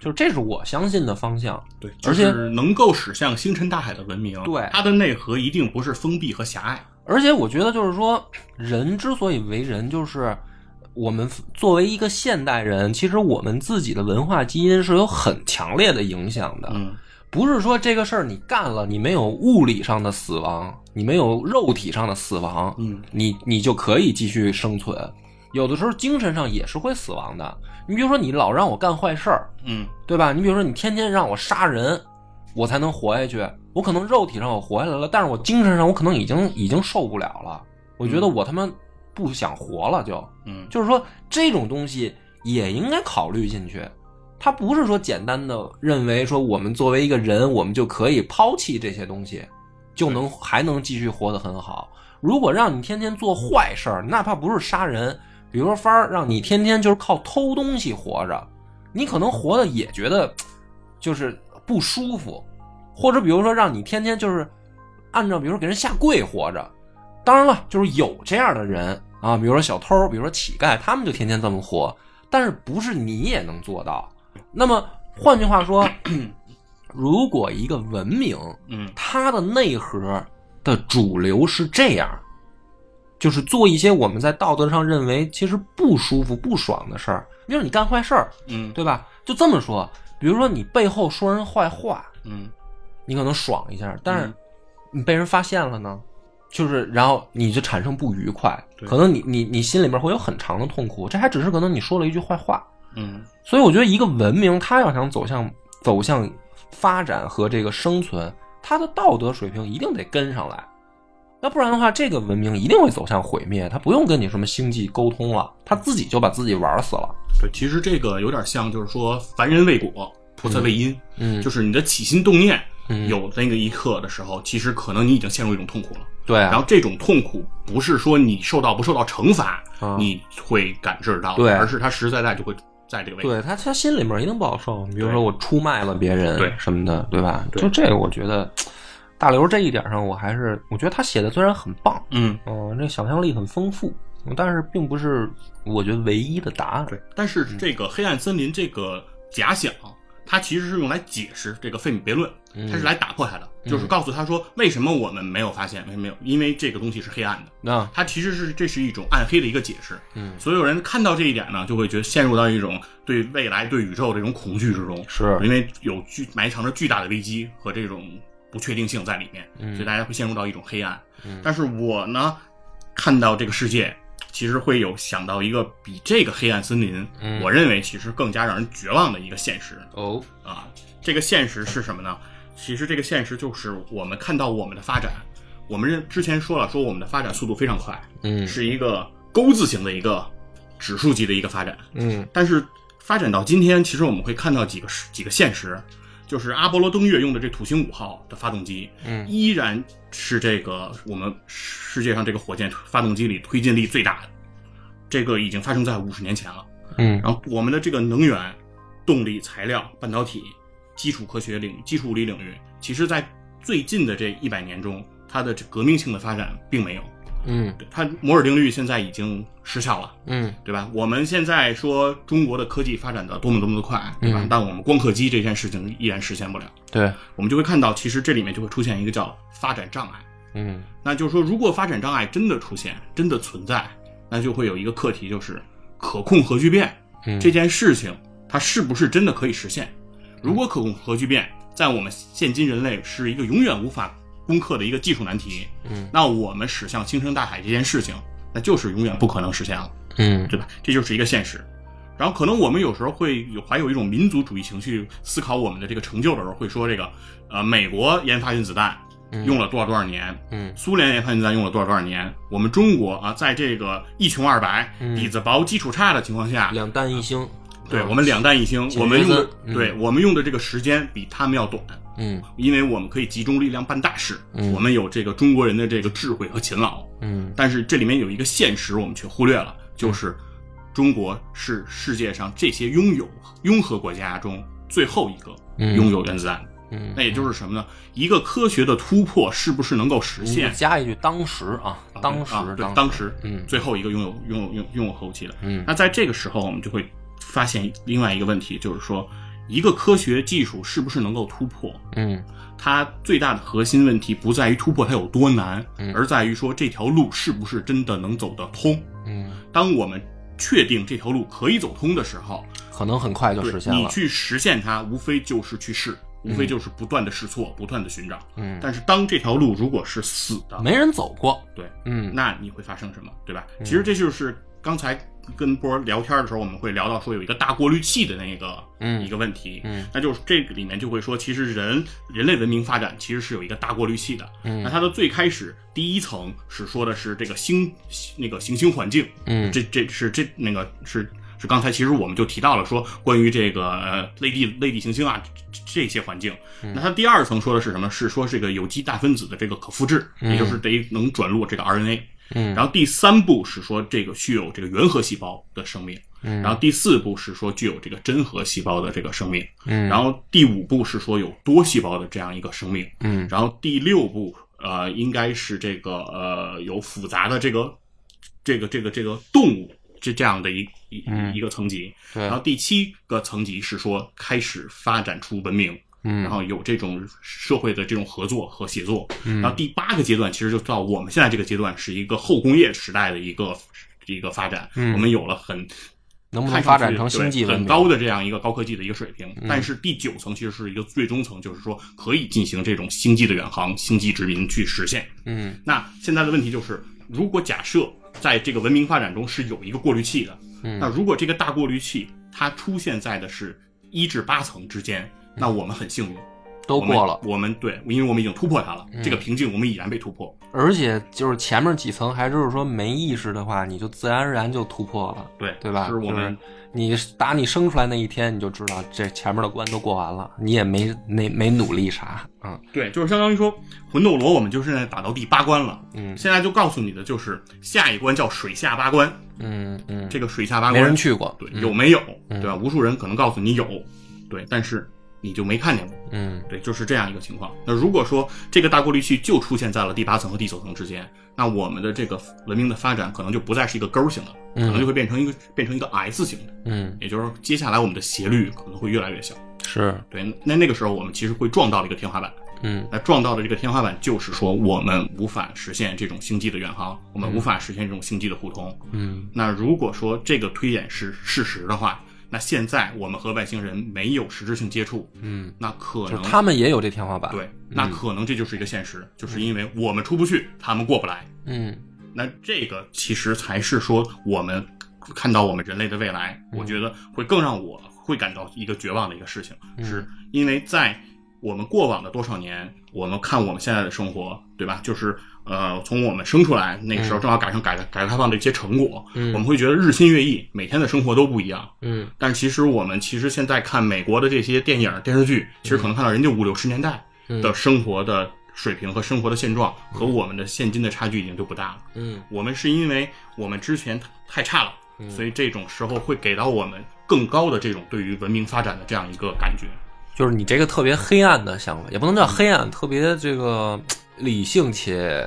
就是这是我相信的方向。对，而且就是能够驶向星辰大海的文明，对它的内核一定不是封闭和狭隘。而且我觉得，就是说，人之所以为人，就是我们作为一个现代人，其实我们自己的文化基因是有很强烈的影响的。嗯，不是说这个事儿你干了，你没有物理上的死亡，你没有肉体上的死亡，嗯，你你就可以继续生存。有的时候精神上也是会死亡的。你比如说，你老让我干坏事儿，嗯，对吧？你比如说，你天天让我杀人，我才能活下去。我可能肉体上我活下来了，但是我精神上我可能已经已经受不了了。我觉得我他妈不想活了就，嗯，就是说这种东西也应该考虑进去。他不是说简单的认为说我们作为一个人，我们就可以抛弃这些东西，就能还能继续活得很好。如果让你天天做坏事儿，哪怕不是杀人，比如说法儿让你天天就是靠偷东西活着，你可能活的也觉得就是不舒服，或者比如说让你天天就是按照比如说给人下跪活着，当然了，就是有这样的人啊，比如说小偷，比如说乞丐，他们就天天这么活，但是不是你也能做到。那么换句话说，如果一个文明，嗯，它的内核的主流是这样，就是做一些我们在道德上认为其实不舒服、不爽的事儿，比如你干坏事儿，嗯，对吧？就这么说，比如说你背后说人坏话，嗯，你可能爽一下，但是嗯你被人发现了呢，就是然后你就产生不愉快，可能你你你心里面会有很长的痛苦，这还只是可能你说了一句坏话，嗯，所以我觉得一个文明它要想走向走向发展和这个生存，它的道德水平一定得跟上来，要不然的话，这个文明一定会走向毁灭，它不用跟你什么星际沟通了，它自己就把自己玩死了。对，其实这个有点像，就是说凡人未果，菩萨未因，嗯，就是你的起心动念嗯有那个一刻的时候，其实可能你已经陷入一种痛苦了。对啊，然后这种痛苦不是说你受到不受到惩罚，啊你会感知到，对而是它实实在在就会在这个位置。对他，他心里面一定不好受。比如说我出卖了别人，对什么的，对吧？对就这个，我觉得大刘这一点上，我还是我觉得他写的虽然很棒，嗯，嗯、这想象力很丰富，但是并不是我觉得唯一的答案。对。但是这个黑暗森林这个假想，它其实是用来解释这个费米悖论，它是来打破它的，就是告诉他说为什么我们没有发现，为什么没有？因为这个东西是黑暗的。那它其实是这是一种暗黑的一个解释。嗯，所有人看到这一点呢，就会觉得陷入到一种对未来、对宇宙这种恐惧之中，是因为有巨埋藏着巨大的危机和这种不确定性在里面，嗯所以大家会陷入到一种黑暗。但是我呢，看到这个世界，其实会有想到一个比这个黑暗森林，嗯我认为其实更加让人绝望的一个现实哦，啊。这个现实是什么呢？其实这个现实就是我们看到我们的发展，我们认之前说了，说我们的发展速度非常快，嗯是一个钩字形的一个指数级的一个发展。嗯但是发展到今天，其实我们会看到几个几个现实，就是阿波罗登月用的这土星五号的发动机，嗯依然是这个我们世界上这个火箭发动机里推进力最大的，这个已经发生在五十年前了。嗯然后我们的这个能源、动力、材料、半导体、基础科学领域、基础物理领域，其实在最近的这一百年中，它的这革命性的发展并没有。嗯它摩尔定律现在已经失效了。嗯对吧？我们现在说中国的科技发展的多么多么的快，对吧？嗯但我们光刻机这件事情依然实现不了。对，我们就会看到，其实这里面就会出现一个叫发展障碍。嗯那就是说，如果发展障碍真的出现，真的存在，那就会有一个课题，就是可控核聚变嗯这件事情，它是不是真的可以实现？如果可控核聚变在我们现今人类是一个永远无法攻克的一个技术难题，嗯，那我们驶向星辰大海这件事情，那就是永远不可能实现了。嗯对吧？这就是一个现实。然后可能我们有时候会有怀有一种民族主义情绪，思考我们的这个成就的时候，会说这个呃，美国研发原子弹用了多少多少年，嗯苏联研发原子弹用了多少多少年，我们中国啊，在这个一穷二白、底子薄、基础差的情况下，两弹一星，对我们两弹一星，我们用的对我们用的这个时间比他们要短。嗯因为我们可以集中力量办大事，嗯我们有这个中国人的这个智慧和勤劳，嗯但是这里面有一个现实，我们却忽略了，就是中国是世界上这些拥有拥核国家中最后一个嗯拥有原子弹。嗯，那也就是什么呢？一个科学的突破是不是能够实现？加一句当时啊，当时啊对当当时，嗯最后一个拥有拥有拥拥有核武器的。嗯那在这个时候，我们就会发现另外一个问题，就是说，一个科学技术是不是能够突破？嗯它最大的核心问题不在于突破它有多难，嗯而在于说这条路是不是真的能走得通。嗯，当我们确定这条路可以走通的时候，可能很快就实现了。你去实现它，无非就是去试，无非就是不断的试错，不断的寻找。嗯，但是当这条路如果是死的，没人走过。对，嗯那你会发生什么，对吧？其实这就是刚才跟波儿聊天的时候，我们会聊到说有一个大过滤器的那个嗯。一个问题，嗯，那就是这个里面就会说，其实人人类文明发展其实是有一个大过滤器的，嗯。那它的最开始第一层是说的是这个星那个行星环境，嗯。这这是这那个是是刚才其实我们就提到了说关于这个呃类地类地行星啊这这些环境，那它第二层说的是什么？是说这个有机大分子的这个可复制，也就是得能转录这个 RNA。嗯。然后第三步是说这个具有这个原核细胞的生命，嗯。然后第四步是说具有这个真核细胞的这个生命，嗯。然后第五步是说有多细胞的这样一个生命，嗯。然后第六步呃应该是这个呃有复杂的这个这个这个这个动物这这样的一一嗯一个层级，对。然后第七个层级是说开始发展出文明，嗯然后有这种社会的这种合作和协作。然后第八个阶段，其实就到我们现在这个阶段，是一个后工业时代的一个一个发展。嗯我们有了很能不能发展成星际？很高的这样一个高科技的一个水平。但是第九层其实是一个最终层，就是说可以进行这种星际的远航、星际殖民去实现。嗯那现在的问题就是，如果假设在这个文明发展中是有一个过滤器的，嗯那如果这个大过滤器它出现在的是一至八层之间，那我们很幸运。都过了，我们对，因为我们已经突破它了，嗯这个瓶颈我们已然被突破。而且就是前面几层还就是说没意识的话，你就自然而然就突破了，对对吧？是我们就是你打你生出来那一天，你就知道这前面的关都过完了，你也没没没努力啥，嗯对，就是相当于说魂斗罗，我们就是现在打到第八关了。嗯现在就告诉你的就是下一关叫水下八关，嗯嗯，这个水下八关没人去过，对嗯有没有？嗯对吧？无数人可能告诉你有，对，但是你就没看见过。嗯对，就是这样一个情况。那如果说这个大过滤器就出现在了第八层和第九层之间，那我们的这个文明的发展可能就不再是一个勾形的，可能就会变成一个变成一个 S 型的，嗯也就是接下来我们的斜率可能会越来越小。是对，那那个时候我们其实会撞到了一个天花板。嗯那撞到的这个天花板就是说我们无法实现这种星际的远航，我们无法实现这种星际的互通。嗯那如果说这个推演是事实的话，那现在我们和外星人没有实质性接触，嗯，那可能他们也有这天花板，对，那可能这就是一个现实，就是因为我们出不去，他们过不来。嗯那这个其实才是说我们看到我们人类的未来，我觉得会更让我会感到一个绝望的一个事情，是因为在我们过往的多少年，我们看我们现在的生活，对吧？就是呃，从我们生出来那个时候，正好赶上改革改革开放的一些成果，嗯。我们会觉得日新月异，每天的生活都不一样。嗯。但其实我们其实现在看美国的这些电影电视剧，其实可能看到人家五六十年代的生活的水平和生活的现状，和我们的现今的差距已经就不大了。嗯。我们是因为我们之前太差了，所以这种时候会给到我们更高的这种对于文明发展的这样一个感觉。就是你这个特别黑暗的想法，也不能叫黑暗，特别这个理性且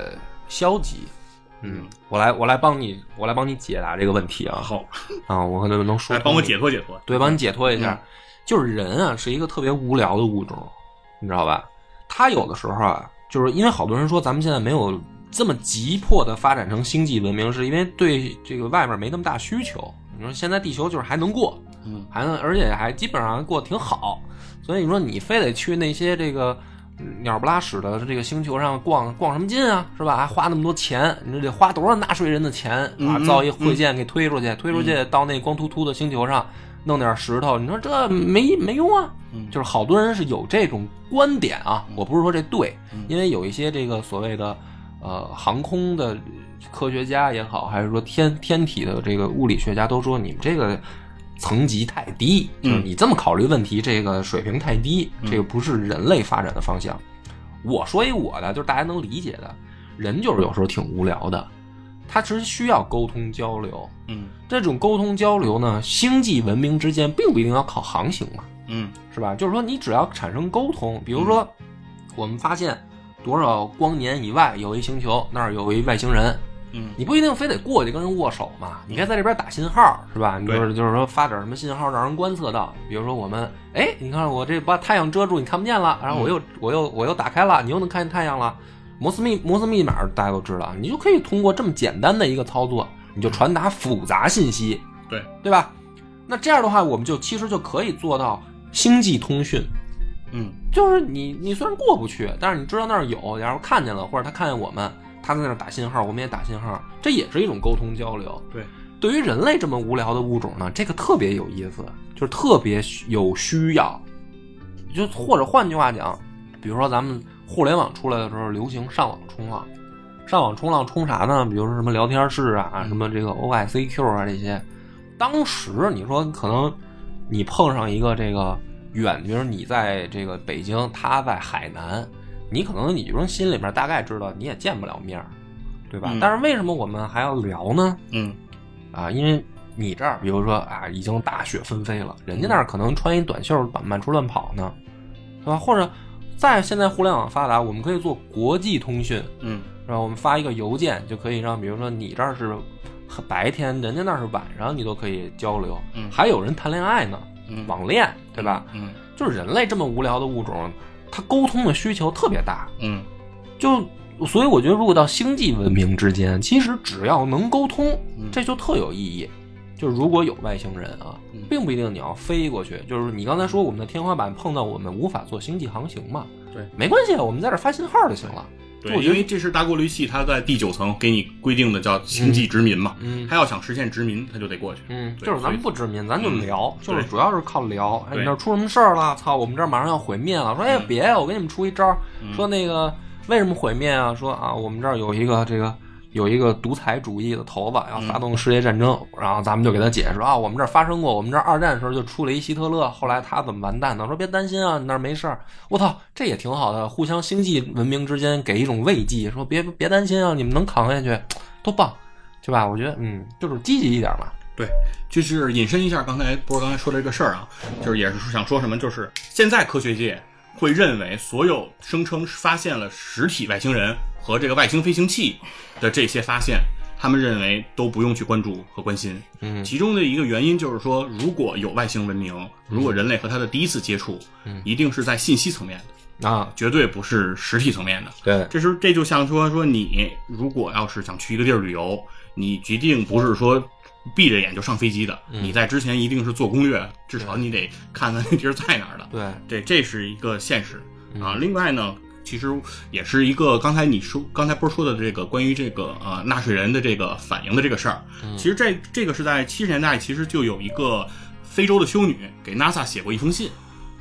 消极。嗯，我来我来帮你，我来帮你解答这个问题啊。好，啊，我可能能说来帮我解脱解脱。对，帮你解脱一下。嗯就是人啊，是一个特别无聊的物种，你知道吧？他有的时候啊，就是因为好多人说咱们现在没有这么急迫的发展成星际文明，是因为对这个外面没那么大需求。你说现在地球就是还能过，嗯，还能，而且还基本上过得挺好。所以你说你非得去那些这个嗯鸟不拉屎的这个星球上逛逛什么劲啊，是吧？还花那么多钱，你说得花多少纳税人的钱啊？嗯造一会舰给推出去，推出去到那光秃秃的星球上弄点石头，你说这没没用啊？就是好多人是有这种观点啊，我不是说这对，因为有一些这个所谓的呃航空的科学家也好，还是说天天体的这个物理学家都说你们这个层级太低，就是你这么考虑问题，这个水平太低，这个不是人类发展的方向。我说一我的，就是大家能理解的，人就是有时候挺无聊的，他其实需要沟通交流。嗯这种沟通交流呢，星际文明之间并不一定要靠航行嘛，嗯是吧？就是说，你只要产生沟通，比如说，我们发现多少光年以外有一星球，那儿有一外星人，嗯。你不一定非得过去跟人握手嘛，你该在这边打信号，是吧？你就是就是说发点什么信号让人观测到，比如说我们，哎，你看我这把太阳遮住，你看不见了，然后我又、我又我又打开了，你又能看见太阳了。摩斯密摩斯密码大家都知道，你就可以通过这么简单的一个操作，你就传达复杂信息，对。对吧？那这样的话，我们就其实就可以做到星际通讯，嗯。就是你你虽然过不去，但是你知道那儿有，然后看见了，或者他看见我们，他在那儿打信号，我们也打信号，这也是一种沟通交流。对，对于人类这么无聊的物种呢，这个特别有意思，就是特别需有需要。就或者换句话讲，比如说咱们互联网出来的时候，流行上网冲浪，上网冲浪冲啥呢？比如说什么聊天室啊，什么这个 OICQ 啊这些。当时你说可能你碰上一个这个远，比如你在这个北京，他在海南，你可能你说心里面大概知道你也见不了面儿，对吧？嗯但是为什么我们还要聊呢？嗯啊，因为你这儿，比如说啊，已经大雪纷飞了，人家那儿可能穿一短袖满满处乱跑呢，对吧？或者在现在互联网发达，我们可以做国际通讯，嗯然后？我们发一个邮件就可以让，比如说你这儿是白天，人家那儿是晚上，你都可以交流。嗯还有人谈恋爱呢，嗯网恋，对吧？嗯就是人类这么无聊的物种，它沟通的需求特别大，嗯就所以我觉得，如果到星际文明之间，其实只要能沟通，嗯这就特有意义。就是如果有外星人啊嗯，并不一定你要飞过去。就是你刚才说我们的天花板碰到我们无法做星际航行嘛，对，没关系，我们在这发信号就行了。对，因为这是大过滤器，它在第九层给你规定的叫星际殖民嘛，嗯它要想实现殖民，它就得过去。嗯，就是咱们不殖民，咱就聊，就是主要是靠聊。哎，你那儿出什么事儿了？操，我们这儿马上要毁灭了。说，哎，嗯别，我给你们出一招儿，说那个为什么毁灭啊？说啊，我们这儿有一个这个有一个独裁主义的头子要发动世界战争，然后咱们就给他解释啊，我们这儿发生过，我们这儿二战的时候就出了一希特勒，后来他怎么完蛋的？说别担心啊，你那儿没事儿。我操，这也挺好的，互相星际文明之间给一种慰藉，说别别担心啊，你们能扛下去，多棒，对吧？我觉得嗯，就是积极一点嘛。对，就是引申一下刚才波儿刚才说的这个事儿啊，就是也是想说什么，就是现在科学界会认为所有声称发现了实体外星人和这个外星飞行器的这些发现，他们认为都不用去关注和关心。嗯其中的一个原因就是说，如果有外星文明，如果人类和它的第一次接触，嗯一定是在信息层面的，啊，绝对不是实体层面的。对，这是这就像说说你如果要是想去一个地儿旅游，你决定不是说闭着眼就上飞机的，嗯你在之前一定是做攻略，至少你得看看那地儿在哪儿的。对，这这是一个现实嗯啊。另外呢，其实也是一个刚才你说刚才不是说的这个关于这个呃纳税人的这个反应的这个事儿，嗯。其实这这个是在七十年代，其实就有一个非洲的修女给 NASA 写过一封信，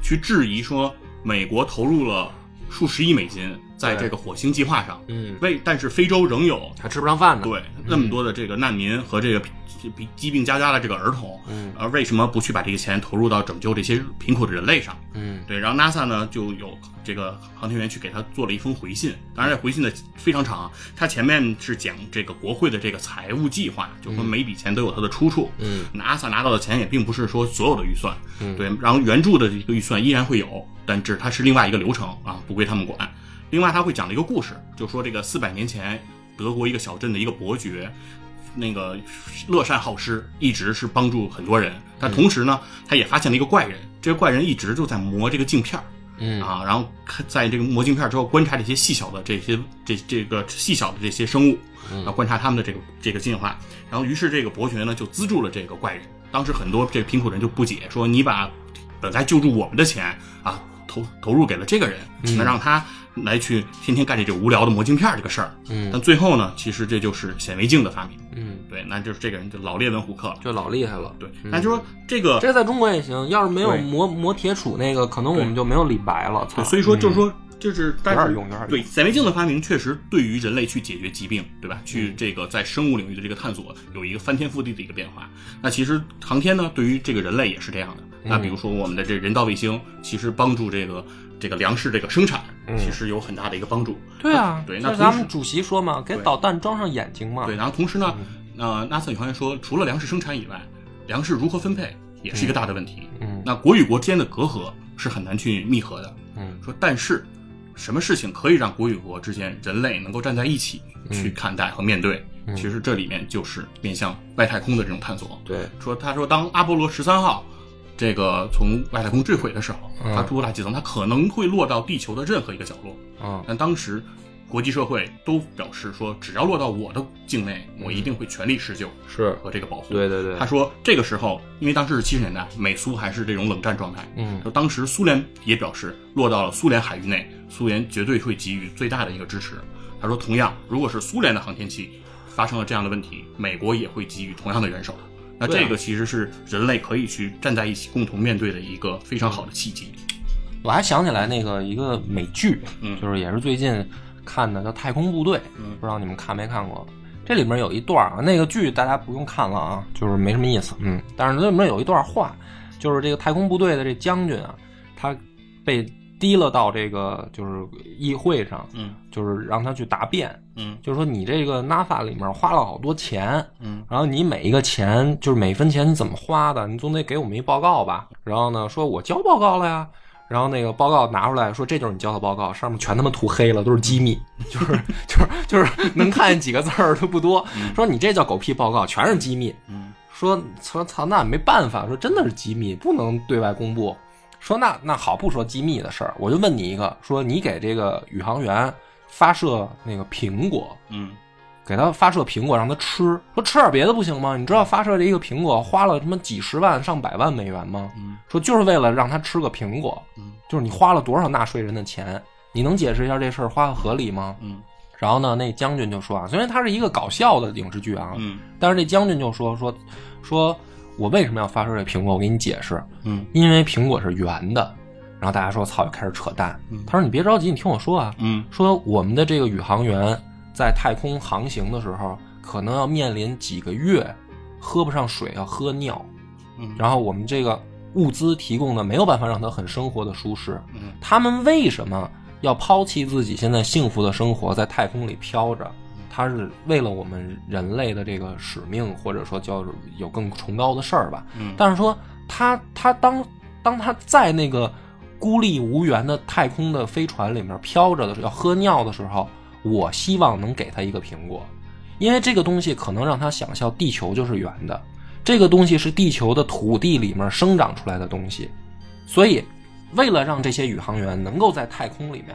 去质疑说美国投入了数十亿美金在这个火星计划上，嗯，为但是非洲仍有还吃不上饭呢。对那么多的这个难民和这个疾疾病加加的这个儿童，嗯，而为什么不去把这个钱投入到拯救这些贫苦的人类上？嗯。对，然后 NASA 呢就有这个航天员去给他做了一封回信，当然这回信呢非常长，他前面是讲这个国会的这个财务计划，就是说每笔钱都有它的出处。嗯，NASA 拿到的钱也并不是说所有的预算，嗯。对，然后援助的这个预算依然会有，但这它是另外一个流程啊，不归他们管。另外，他会讲了一个故事，就说这个四百年前德国一个小镇的一个伯爵，那个乐善好施，一直是帮助很多人。但同时呢，他也发现了一个怪人，这个怪人一直就在磨这个镜片儿嗯啊，然后看在这个磨镜片之后观察这些细小的这些这这个细小的这些生物，然后观察他们的这个这个进化，然后于是这个伯爵呢就资助了这个怪人。当时很多这个贫苦人就不解，说你把本该救助我们的钱啊投投入给了这个人，那让他来去天天干这种无聊的磨镜片这个事儿。嗯但最后呢，其实这就是显微镜的发明。嗯，对，那就是这个人就老列文虎克了。就老厉害了。对，嗯那就说这个这在中国也行，要是没有磨磨铁杵那个，可能我们就没有李白了。对，，所以说就是说，就是但是对显微镜的发明，确实对于人类去解决疾病，对吧？去这个在生物领域的这个探索，有一个翻天覆地的一个变化。那其实航天呢，对于这个人类也是这样的。那比如说我们的这人造卫星，其实帮助这个这个粮食这个生产，其实有很大的一个帮助。对啊，对，就是那咱们主席说嘛，给导弹装上眼睛嘛。对，然后同时呢，呃，NASA 宇航员说，除了粮食生产以外，粮食如何分配也是一个大的问题。嗯那国与国之间的隔阂是很难去密合的。嗯说，但是什么事情可以让国与国之间人类能够站在一起嗯去看待和面对？其实这里面就是面向外太空的这种探索。对，说他说，当阿波罗十三号这个从外太空坠毁的时候，嗯它多大气层？它可能会落到地球的任何一个角落。嗯但当时国际社会都表示说，只要落到我的境内，我一定会全力施救是，和这个保护。对对对他说这个时候，因为当时是七十年代，美苏还是这种冷战状态，嗯就当时苏联也表示，落到了苏联海域内，苏联绝对会给予最大的一个支持。他说，同样，如果是苏联的航天器发生了这样的问题，美国也会给予同样的援手。那这个其实是人类可以去站在一起共同面对的一个非常好的契机。我还想起来那个一个美剧，嗯就是也是最近看的，叫《太空部队》，嗯不知道你们看没看过？这里面有一段啊，那个剧大家不用看了啊，就是没什么意思，嗯。但是这里面有一段话，就是这个太空部队的这将军啊，他被提了到这个就是议会上，嗯就是让他去答辩，嗯就是说你这个 NASA 里面花了好多钱，嗯然后你每一个钱就是每分钱你怎么花的，你总得给我们一报告吧。然后呢，说我交报告了呀。然后那个报告拿出来说，这就是你交的报告，上面全他妈涂黑了，都是机密，就是就是就是能看见几个字儿都不多。说你这叫狗屁报告，全是机密。嗯说说操，那没办法，说真的是机密，不能对外公布。说那那好，不说机密的事儿，我就问你一个，说你给这个宇航员发射那个苹果，嗯给他发射苹果让他吃，说吃点别的不行吗？你知道发射这一个苹果花了什么几十万上百万美元吗？嗯说就是为了让他吃个苹果，嗯就是你花了多少纳税人的钱？你能解释一下这事儿花的合理吗？嗯然后呢，那将军就说啊，虽然它是一个搞笑的影视剧啊，嗯但是这将军就说说说我为什么要发射这苹果？我给你解释，嗯因为苹果是圆的。然后大家说操，又开始扯淡。他说你别着急，你听我说啊，嗯说我们的这个宇航员在太空航行的时候，可能要面临几个月喝不上水，要喝尿，嗯然后我们这个物资提供的没有办法让他很生活的舒适。嗯他们为什么要抛弃自己现在幸福的生活，在太空里飘着？他是为了我们人类的这个使命，或者说叫有更崇高的事儿吧。嗯但是说他他当当他在那个孤立无援的太空的飞船里面飘着的时候，要喝尿的时候，我希望能给他一个苹果，因为这个东西可能让他想象地球就是圆的，这个东西是地球的土地里面生长出来的东西，所以为了让这些宇航员能够在太空里面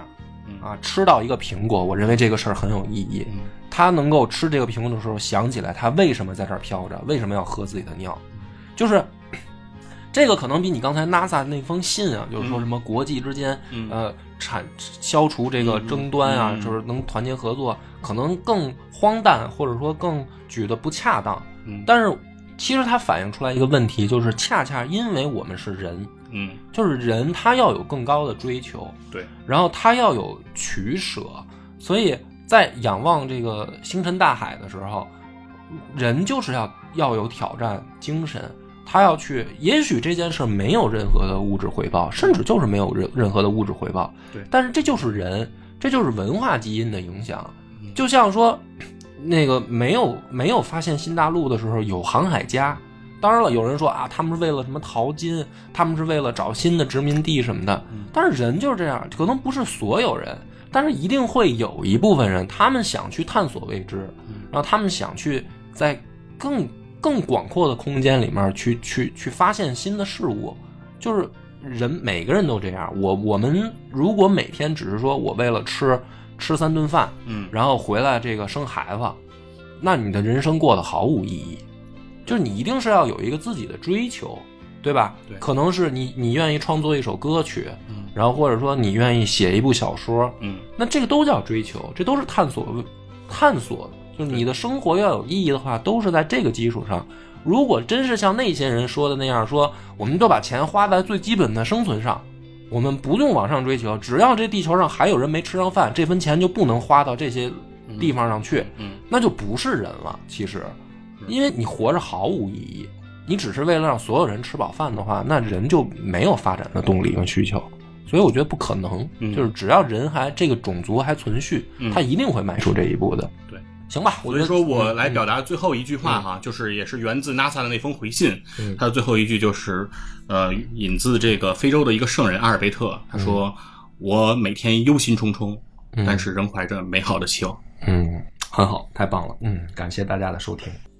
啊吃到一个苹果，我认为这个事儿很有意义。嗯他能够吃这个苹果的时候，想起来他为什么在这儿飘着，为什么要喝自己的尿，就是 这个可能比你刚才 NASA 那封信啊，就是说什么国际之间、嗯。呃产消除这个争端啊，就是能团结合作，可能更荒诞，或者说更举的不恰当。嗯。但是其实它反映出来一个问题，就是恰恰因为我们是人，嗯。就是人他要有更高的追求，对，然后他要有取舍，所以在仰望这个星辰大海的时候，人就是要要有挑战精神，他要去，也许这件事没有任何的物质回报，甚至就是没有任任何的物质回报，对但是这就是人，这就是文化基因的影响，嗯就像说，那个没有没有发现新大陆的时候，有航海家。当然了，有人说啊，他们是为了什么淘金，他们是为了找新的殖民地什么的。但是人就是这样，可能不是所有人，但是一定会有一部分人，他们想去探索未知，然后他们想去在更更广阔的空间里面去去去发现新的事物。就是人每个人都这样。我我们如果每天只是说我为了吃吃三顿饭，嗯然后回来这个生孩子，那你的人生过得毫无意义。就是你一定是要有一个自己的追求，对吧？对可能是你你愿意创作一首歌曲，嗯然后或者说你愿意写一部小说，嗯那这个都叫追求，这都是探索探索。就是你的生活要有意义的话，都是在这个基础上。如果真是像那些人说的那样，说我们就把钱花在最基本的生存上，我们不用往上追求，只要这地球上还有人没吃上饭，这份钱就不能花到这些地方上去，嗯那就不是人了。其实，因为你活着毫无意义，你只是为了让所有人吃饱饭的话，那人就没有发展的动力和需求。所以我觉得不可能，嗯。就是只要人还这个种族还存续，嗯。他一定会迈出这一步的。对，行吧，我所以说我来嗯表达最后一句话哈，就是也是源自 NASA 的那封回信，嗯。它的最后一句就是，呃，引自这个非洲的一个圣人阿尔贝特，他说：“我每天忧心忡忡，但是仍怀着美好的希望。嗯，很好，太棒了，嗯，感谢大家的收听。